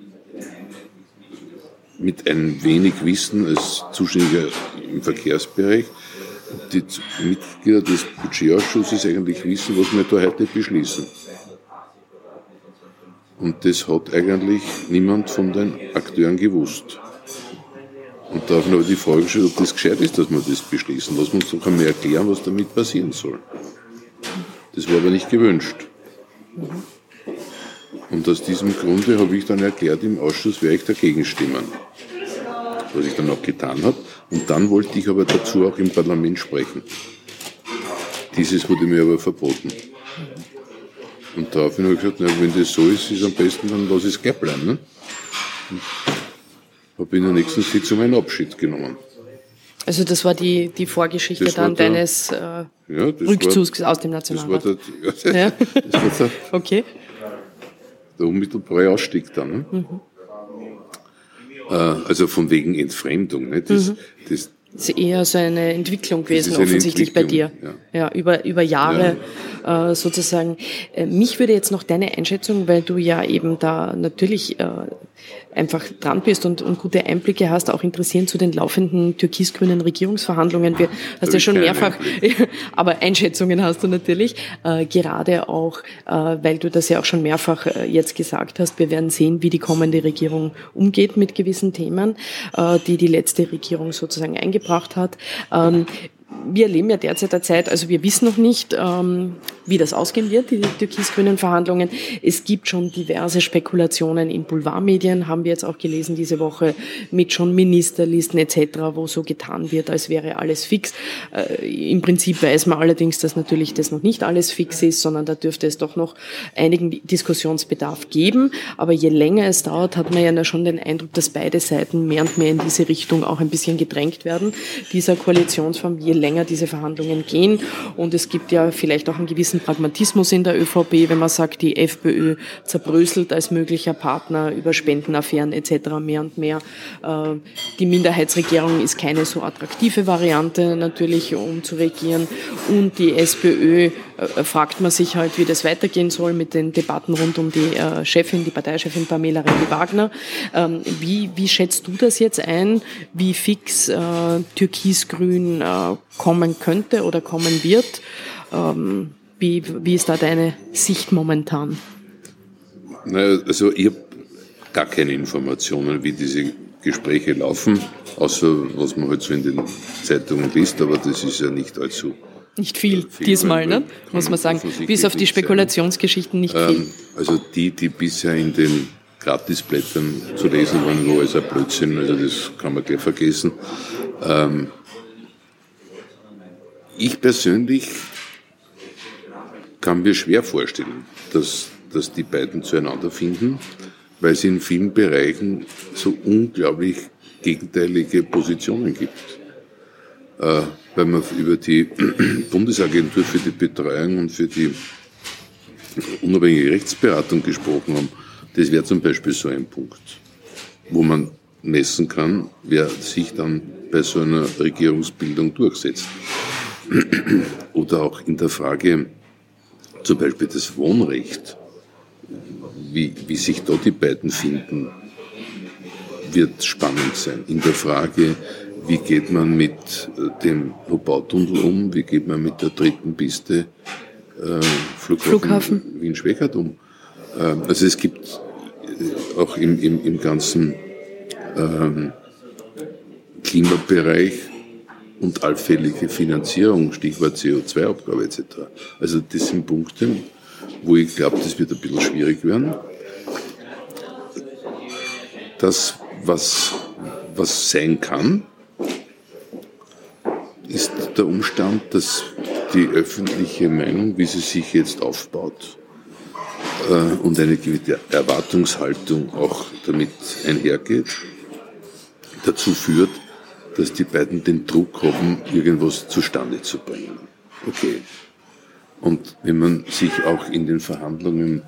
mit ein wenig Wissen als Zuständiger im Verkehrsbereich. Die Mitglieder des Budgetausschusses eigentlich wissen, was wir da heute beschließen. Und das hat eigentlich niemand von den Akteuren gewusst. Und da habe ich aber die Frage gestellt, ob das gescheit ist, dass wir das beschließen. Lass uns doch einmal erklären, was damit passieren soll. Das war aber nicht gewünscht. Und aus diesem Grunde habe ich dann erklärt, im Ausschuss werde ich dagegen stimmen. Was ich dann auch getan habe. Und dann wollte ich aber dazu auch im Parlament sprechen. Dieses wurde mir aber verboten. Und daraufhin habe ich gesagt, na, wenn das so ist, ist am besten, dann lass es gleich bleiben. Ne? Habe in der nächsten Sitzung einen Abschied genommen. Also das war die, die Vorgeschichte Das dann der- deines äh, Ja, das Rückzugs war, aus dem das war Nationalrat. der, Ja. das war der, Okay. der unmittelbare Ausstieg dann. Ne? Mhm. Äh, also von wegen Entfremdung. Ne? Das, Mhm. das, Das ist eher so eine Entwicklung gewesen, eine offensichtlich bei dir. Entwicklung, Ja. über, über Jahre äh, sozusagen. Äh, mich würde jetzt noch deine Einschätzung, weil du ja eben da natürlich äh, einfach dran bist und, und gute Einblicke hast, auch interessieren zu den laufenden türkis-grünen Regierungsverhandlungen. Wir hast ja ich schon mehrfach, aber Einschätzungen hast du natürlich, äh, gerade auch, äh, weil du das ja auch schon mehrfach äh, jetzt gesagt hast. Wir werden sehen, wie die kommende Regierung umgeht mit gewissen Themen, äh, die die letzte Regierung sozusagen eingebracht hat. Ähm, wir erleben ja derzeit eine Zeit, also wir wissen noch nicht, ähm, wie das ausgehen wird, die türkis-grünen Verhandlungen. Es gibt schon diverse Spekulationen in Boulevardmedien, haben wir jetzt auch gelesen diese Woche, mit schon Ministerlisten etc., wo so getan wird, als wäre alles fix. Äh, Im Prinzip weiß man allerdings, dass natürlich das noch nicht alles fix ist, sondern da dürfte es doch noch einigen Diskussionsbedarf geben. Aber je länger es dauert, hat man ja schon den Eindruck, dass beide Seiten mehr und mehr in diese Richtung auch ein bisschen gedrängt werden, dieser Koalitionsform, je länger diese Verhandlungen gehen. Und es gibt ja vielleicht auch einen gewissen Pragmatismus in der ÖVP, wenn man sagt, die FPÖ zerbröselt als möglicher Partner über Spendenaffären etc. mehr und mehr. Äh, Die Minderheitsregierung ist keine so attraktive Variante natürlich, um zu regieren. Und die SPÖ fragt man sich halt, wie das weitergehen soll mit den Debatten rund um die äh, Chefin, die Parteichefin Pamela Rendi-Wagner. Ähm, Wie, wie schätzt du das jetzt ein, wie fix äh, Türkis-Grün äh, kommen könnte oder kommen wird? Ähm, Wie, wie ist da deine Sicht momentan? naja, also ich habe gar keine Informationen, wie diese Gespräche laufen, außer was man halt so in den Zeitungen liest, aber das ist ja nicht allzu. Nicht viel, Viel, diesmal, ne? muss man sagen. Bis auf die. Spekulationsgeschichten nicht viel. Ähm, also die, die bisher in den Gratisblättern zu lesen waren, wo alles ein Blödsinn, also das kann man gleich vergessen. Ähm, ich persönlich kann mir schwer vorstellen, dass, dass die beiden zueinander finden, weil es in vielen Bereichen so unglaublich gegenteilige Positionen gibt. Äh, weil wir über die Bundesagentur für die Betreuung und für die unabhängige Rechtsberatung gesprochen haben, das wäre zum Beispiel so ein Punkt, wo man messen kann, wer sich dann bei so einer Regierungsbildung durchsetzt. Oder auch in der Frage zum Beispiel das Wohnrecht, wie, wie sich da die beiden finden, wird spannend sein. In der Frage, wie geht man mit äh, dem Lobautunnel um, wie geht man mit der dritten Piste äh, Flughafen, Flughafen. Wien-Schwächert um. Ähm, also es gibt äh, auch im, im, im ganzen ähm, Klimabereich und allfällige Finanzierung, Stichwort CO2-Abgabe etc. Also das sind Punkte, wo ich glaube, das wird ein bisschen schwierig werden. Das, was, was sein kann, der Umstand, dass die öffentliche Meinung, wie sie sich jetzt aufbaut, äh, und eine gewisse Erwartungshaltung auch damit einhergeht, dazu führt, dass die beiden den Druck haben, irgendwas zustande zu bringen. Okay. Und wenn man sich auch in den Verhandlungen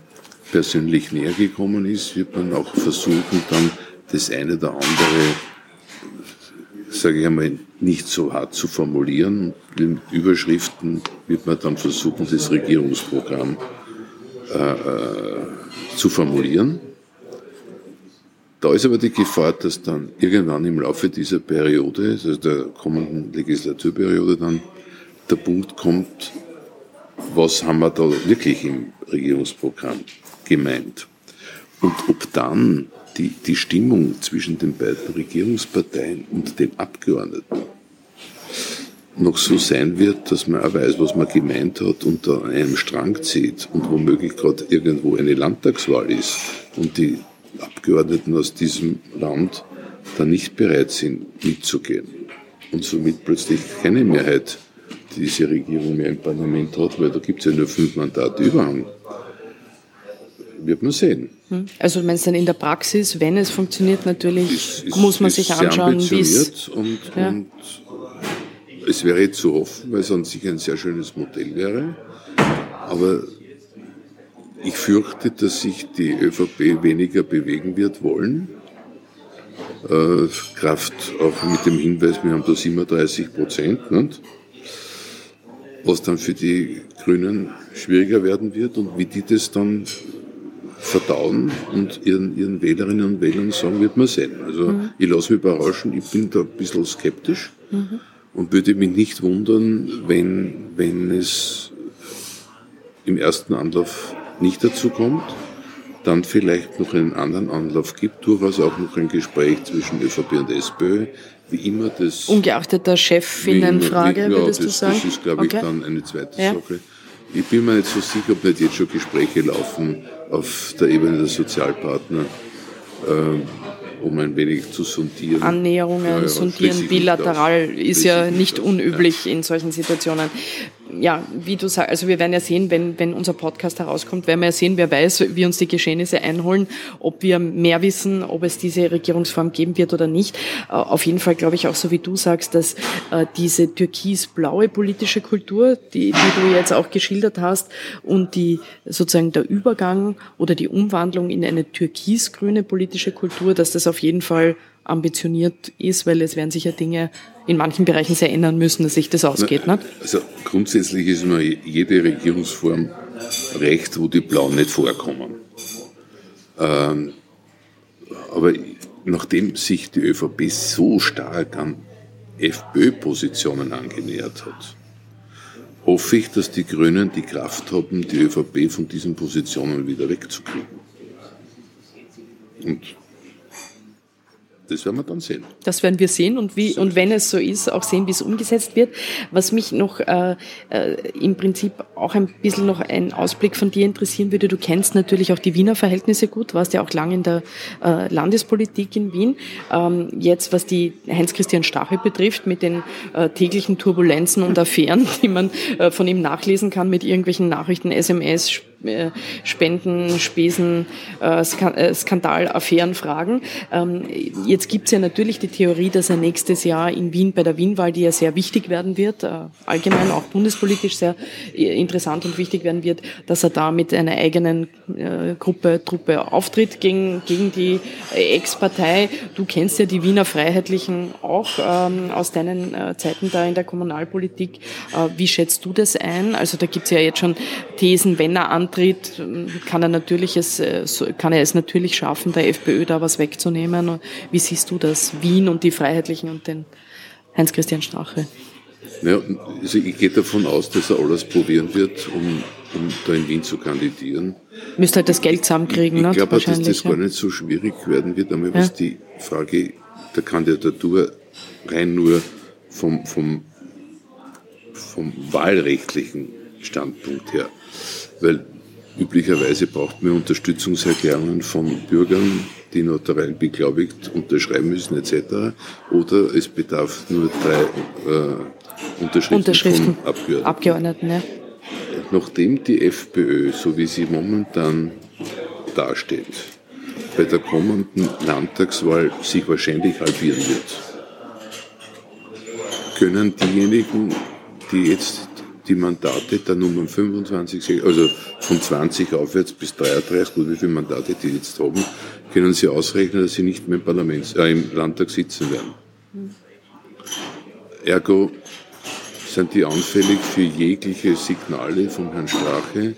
persönlich näher gekommen ist, wird man auch versuchen, dann das eine oder andere sage ich einmal, nicht so hart zu formulieren. In Überschriften wird man dann versuchen, das Regierungsprogramm äh, äh, zu formulieren. Da ist aber die Gefahr, dass dann irgendwann im Laufe dieser Periode, also der kommenden Legislaturperiode, dann der Punkt kommt, was haben wir da wirklich im Regierungsprogramm gemeint? Und ob dann die, die Stimmung zwischen den beiden Regierungsparteien und den Abgeordneten noch so sein wird, dass man auch weiß, was man gemeint hat an einem Strang zieht und womöglich gerade irgendwo eine Landtagswahl ist und die Abgeordneten aus diesem Land dann nicht bereit sind, mitzugehen und somit plötzlich keine Mehrheit diese Regierung mehr im Parlament hat, weil da gibt es ja nur fünf Mandate Überhang. Wird man sehen. Hm. Also du meinst dann in der Praxis, wenn es funktioniert, natürlich ist, ist, muss man sich anschauen, wie es... Und, ja. und es wäre zu hoffen, weil es an sich ein sehr schönes Modell wäre. Aber ich fürchte, dass sich die ÖVP weniger bewegen wird wollen. Äh, Kraft auch mit dem Hinweis, wir haben da 37 Prozent. Nicht? Was dann für die Grünen schwieriger werden wird und wie die das dann verdauen und ihren, ihren Wählerinnen und Wählern sagen, wird man sehen. Also mhm. ich lasse mich überraschen, ich bin da ein bisschen skeptisch mhm. und würde mich nicht wundern, wenn, wenn es im ersten Anlauf nicht dazu kommt, dann vielleicht noch einen anderen Anlauf gibt, durchaus auch noch ein Gespräch zwischen ÖVP und SPÖ, wie immer das... Ungeachtet der Chefinnenfrage, ja, würdest das, du sagen? Das ist, glaube okay. ich, dann eine zweite ja. Sache. Ich bin mir nicht so sicher, ob nicht jetzt schon Gespräche laufen auf der Ebene der Sozialpartner, äh, um ein wenig zu sondieren. Annäherungen, ja, ja, sondieren bilateral ist ja nicht unüblich ja. in solchen Situationen ja, wie du sagst, also wir werden ja sehen, wenn, wenn unser Podcast herauskommt, werden wir ja sehen, wer weiß, wie uns die Geschehnisse einholen, ob wir mehr wissen, ob es diese Regierungsform geben wird oder nicht. Äh, auf jeden Fall glaube ich auch so, wie du sagst, dass äh, diese türkis-blaue politische Kultur, die, die du jetzt auch geschildert hast, und die sozusagen der Übergang oder die Umwandlung in eine türkis-grüne politische Kultur, dass das auf jeden Fall ambitioniert ist, weil es werden sich ja Dinge in manchen Bereichen sehr ändern müssen, dass sich das ausgeht. Na, nicht? Also grundsätzlich ist immer jede Regierungsform recht, wo die Blauen nicht vorkommen. Ähm, aber nachdem sich die ÖVP so stark an FPÖ-Positionen angenähert hat, hoffe ich, dass die Grünen die Kraft haben, die ÖVP von diesen Positionen wieder wegzukriegen. Und das werden wir dann sehen. Das werden wir sehen und wie und wenn es so ist, auch sehen, wie es umgesetzt wird. Was mich noch äh, äh, im Prinzip auch ein bisschen noch ein Ausblick von dir interessieren würde. Du kennst natürlich auch die Wiener Verhältnisse gut, warst ja auch lange in der äh, Landespolitik in Wien. Ähm, jetzt, was die Heinz-Christian Stachel betrifft, mit den äh, täglichen Turbulenzen und Affären, die man äh, von ihm nachlesen kann, mit irgendwelchen Nachrichten, SMS, Spenden, Spesen, äh, äh, Skandalaffären fragen. Ähm, jetzt gibt es ja natürlich die Theorie, dass er nächstes Jahr in Wien bei der Wienwahl, die ja sehr wichtig werden wird, allgemein auch bundespolitisch sehr interessant und wichtig werden wird, dass er da mit einer eigenen Gruppe, Truppe auftritt gegen, gegen die Ex-Partei. Du kennst ja die Wiener Freiheitlichen auch ähm, aus deinen Zeiten da in der Kommunalpolitik. Wie schätzt du das ein? Also da gibt es ja jetzt schon Thesen, wenn er antritt, antritt, kann er natürlich es, äh, kann er es natürlich schaffen, der FPÖ da was wegzunehmen. Wie siehst du das? Wien und die Freiheitlichen und den Heinz-Christian Strache? Ja, also ich gehe davon aus, dass er alles probieren wird, um, um da in Wien zu kandidieren. Müsste halt das Geld zusammenkriegen, Ich, ich glaube, dass das ja. gar nicht so schwierig werden wird, einmal was ja. die Frage der Kandidatur rein nur vom, vom, vom wahlrechtlichen Standpunkt her. Weil Üblicherweise braucht man Unterstützungserklärungen von Bürgern, die notariell beglaubigt unterschreiben müssen etc. Oder es bedarf nur drei äh, Unterschriften, Unterschriften, von Abgeordneten. Abgeordneten ja. Nachdem die FPÖ, so wie sie momentan dasteht, bei der kommenden Landtagswahl sich wahrscheinlich halbieren wird, können diejenigen, die jetzt die Mandate der Nummer 25, also von 20 aufwärts bis 33, gut, wie viele Mandate die jetzt haben, können Sie ausrechnen, dass Sie nicht mehr im, Parlament, äh, im Landtag sitzen werden. ergo sind die anfällig für jegliche Signale von Herrn Strache.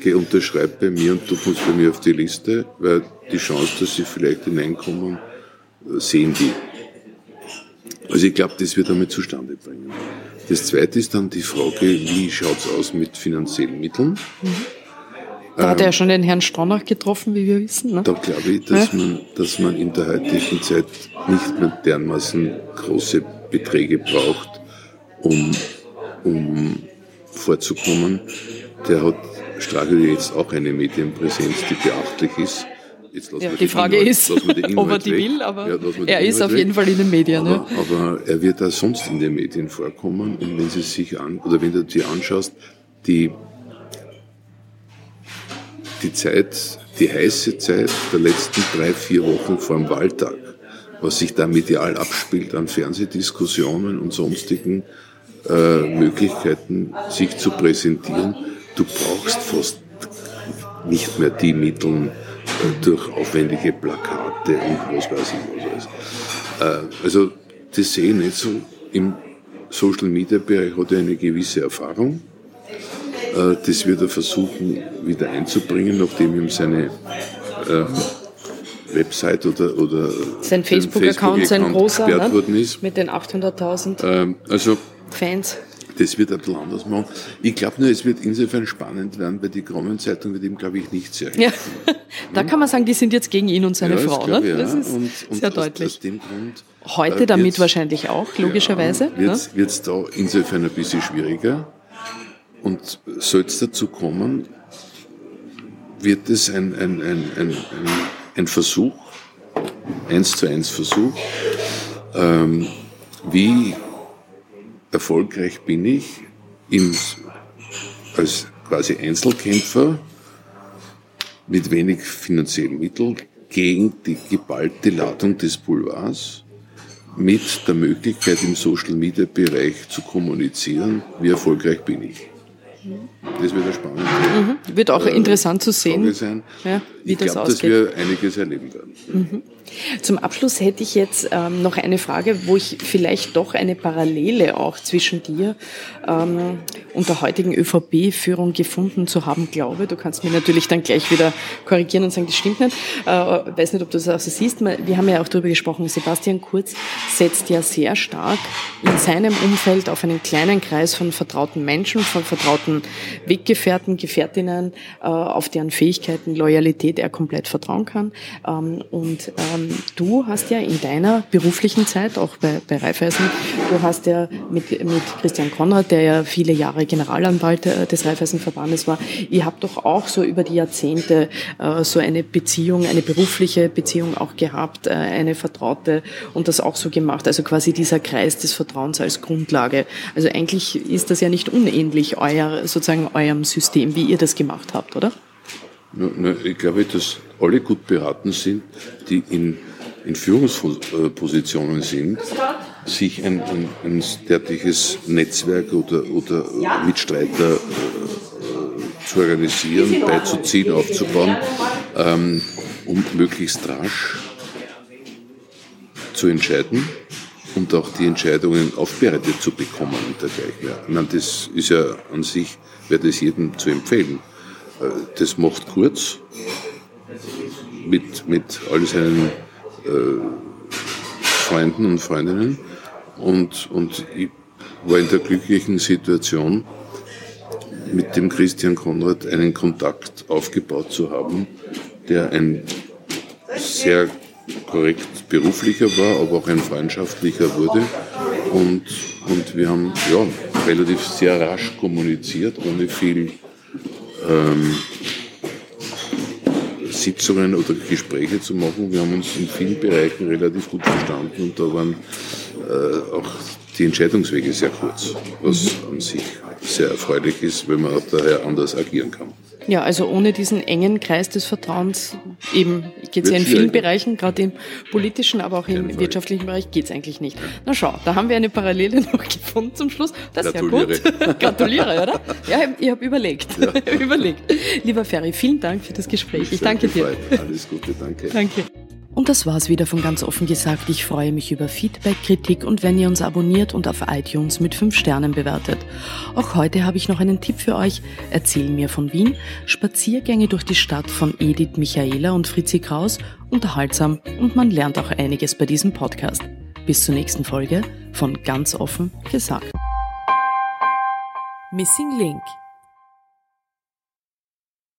Geh, unterschreib bei mir und du kommst bei mir auf die Liste, weil die Chance, dass sie vielleicht hineinkommen, sehen die. Also ich glaube, das wird damit zustande bringen. Das zweite ist dann die Frage, wie schaut es aus mit finanziellen Mitteln? Mhm. Da hat er ja schon den Herrn Stronach getroffen, wie wir wissen. Ne? Da glaube ich, dass, ja. man, dass man in der heutigen Zeit nicht mehr dermaßen große Beträge braucht, um, um vorzukommen. Der hat Strache jetzt auch eine Medienpräsenz, die beachtlich ist. Ja, die, Frage Inhalt, ist, ob er die weg. will, aber ja, er ist auf jeden Fall in den Medien. Aber, ja. aber er wird auch sonst in den Medien vorkommen. Und wenn Sie sich an, oder wenn du dir anschaust, die die Zeit, die heiße Zeit der letzten drei, vier Wochen vor dem Wahltag, was sich da medial abspielt an Fernsehdiskussionen und sonstigen äh, Möglichkeiten, sich zu präsentieren. Du brauchst fast nicht mehr die Mittel durch aufwendige Plakate und was weiß ich was alles. Äh, also das sehe ich nicht so. Im Social Media Bereich hat er eine gewisse Erfahrung. Äh, das wird er versuchen wieder einzubringen, nachdem ihm seine äh, Website oder, oder sein Facebook-Account, Facebook sein großer, ne? worden ist. mit den 800.000 ähm, also, Fans. Das wird ein bisschen anders machen. Ich glaube nur, es wird insofern spannend werden, weil die Kronenzeitung wird ihm, glaube ich, nicht sehr helfen. Ja. da kann man sagen, die sind jetzt gegen ihn und seine ja, Frau. Ne? Ich, das ist und, und sehr aus, deutlich. Aus dem Grund, Heute äh, damit wahrscheinlich auch, logischerweise. Ja, wird es ne? da insofern ein bisschen schwieriger. Und soll es dazu kommen, wird es ein, ein, ein, ein, ein Versuch, eins zu eins Versuch, ähm, wie erfolgreich bin ich im, als quasi Einzelkämpfer mit wenig finanziellen Mitteln gegen die geballte Ladung des Boulevards mit der Möglichkeit im Social Media Bereich zu kommunizieren, wie erfolgreich bin ich. Das wird spannend. Mhm. Wird auch äh, interessant zu sehen. Ja, wie ich das glaub, ausgeht. dass wir einiges erleben werden. Mhm. Zum Abschluss hätte ich jetzt ähm, noch eine Frage, wo ich vielleicht doch eine Parallele auch zwischen dir ähm, und der heutigen ÖVP-Führung gefunden zu haben glaube. Du kannst mir natürlich dann gleich wieder korrigieren und sagen, das stimmt nicht. Äh, weiß nicht, ob du das auch so siehst. Wir haben ja auch darüber gesprochen, Sebastian Kurz setzt ja sehr stark in seinem Umfeld auf einen kleinen Kreis von vertrauten Menschen, von vertrauten Weggefährten, Gefährtinnen, äh, auf deren Fähigkeiten, Loyalität er komplett vertrauen kann. Ähm, und ähm, du hast ja in deiner beruflichen Zeit, auch bei, bei Raiffeisen, du hast ja mit, mit Christian Konrad, der ja viele Jahre Generalanwalt äh, des Raiffeisenverbandes war, ihr habt doch auch so über die Jahrzehnte äh, so eine Beziehung, eine berufliche Beziehung auch gehabt, äh, eine vertraute und das auch so gemacht. Also quasi dieser Kreis des Vertrauens als Grundlage. Also eigentlich ist das ja nicht unähnlich euer, sozusagen eurem System, wie ihr das gemacht habt, oder? Ich glaube, dass alle gut beraten sind, die in, in Führungspositionen sind, sich ein, ein, ein derartiges Netzwerk oder, oder Mitstreiter äh, zu organisieren, beizuziehen, aufzubauen, ähm, um möglichst rasch zu entscheiden und auch die Entscheidungen aufbereitet zu bekommen und dergleichen. Ich meine, das ist ja an sich, wäre das jedem zu empfehlen. Das macht kurz mit, mit all seinen äh, Freunden und Freundinnen. Und, und ich war in der glücklichen Situation, mit dem Christian Konrad einen Kontakt aufgebaut zu haben, der ein sehr korrekt beruflicher war, aber auch ein freundschaftlicher wurde. Und, und wir haben ja, relativ sehr rasch kommuniziert, ohne viel ähm, Sitzungen oder Gespräche zu machen. Wir haben uns in vielen Bereichen relativ gut verstanden und da waren äh, auch die Entscheidungswege sehr kurz, was an sich sehr erfreulich ist, wenn man auch daher anders agieren kann. Ja, also ohne diesen engen Kreis des Vertrauens, eben geht es ja in vielen Bereichen, gerade im politischen, aber auch im wirtschaftlichen Bereich, geht es eigentlich nicht. Na schau, da haben wir eine Parallele noch gefunden zum Schluss. Das ist ja gut. Gratuliere, oder? Ja, ich habe überlegt. Ja. überlegt. Lieber Ferry, vielen Dank für das Gespräch. Ich danke dir. Alles Gute, danke. Danke. Und das war's wieder von ganz offen gesagt. Ich freue mich über Feedback, Kritik und wenn ihr uns abonniert und auf iTunes mit 5 Sternen bewertet. Auch heute habe ich noch einen Tipp für euch. Erzähl mir von Wien. Spaziergänge durch die Stadt von Edith Michaela und Fritzi Kraus. Unterhaltsam und man lernt auch einiges bei diesem Podcast. Bis zur nächsten Folge von ganz offen gesagt. Missing Link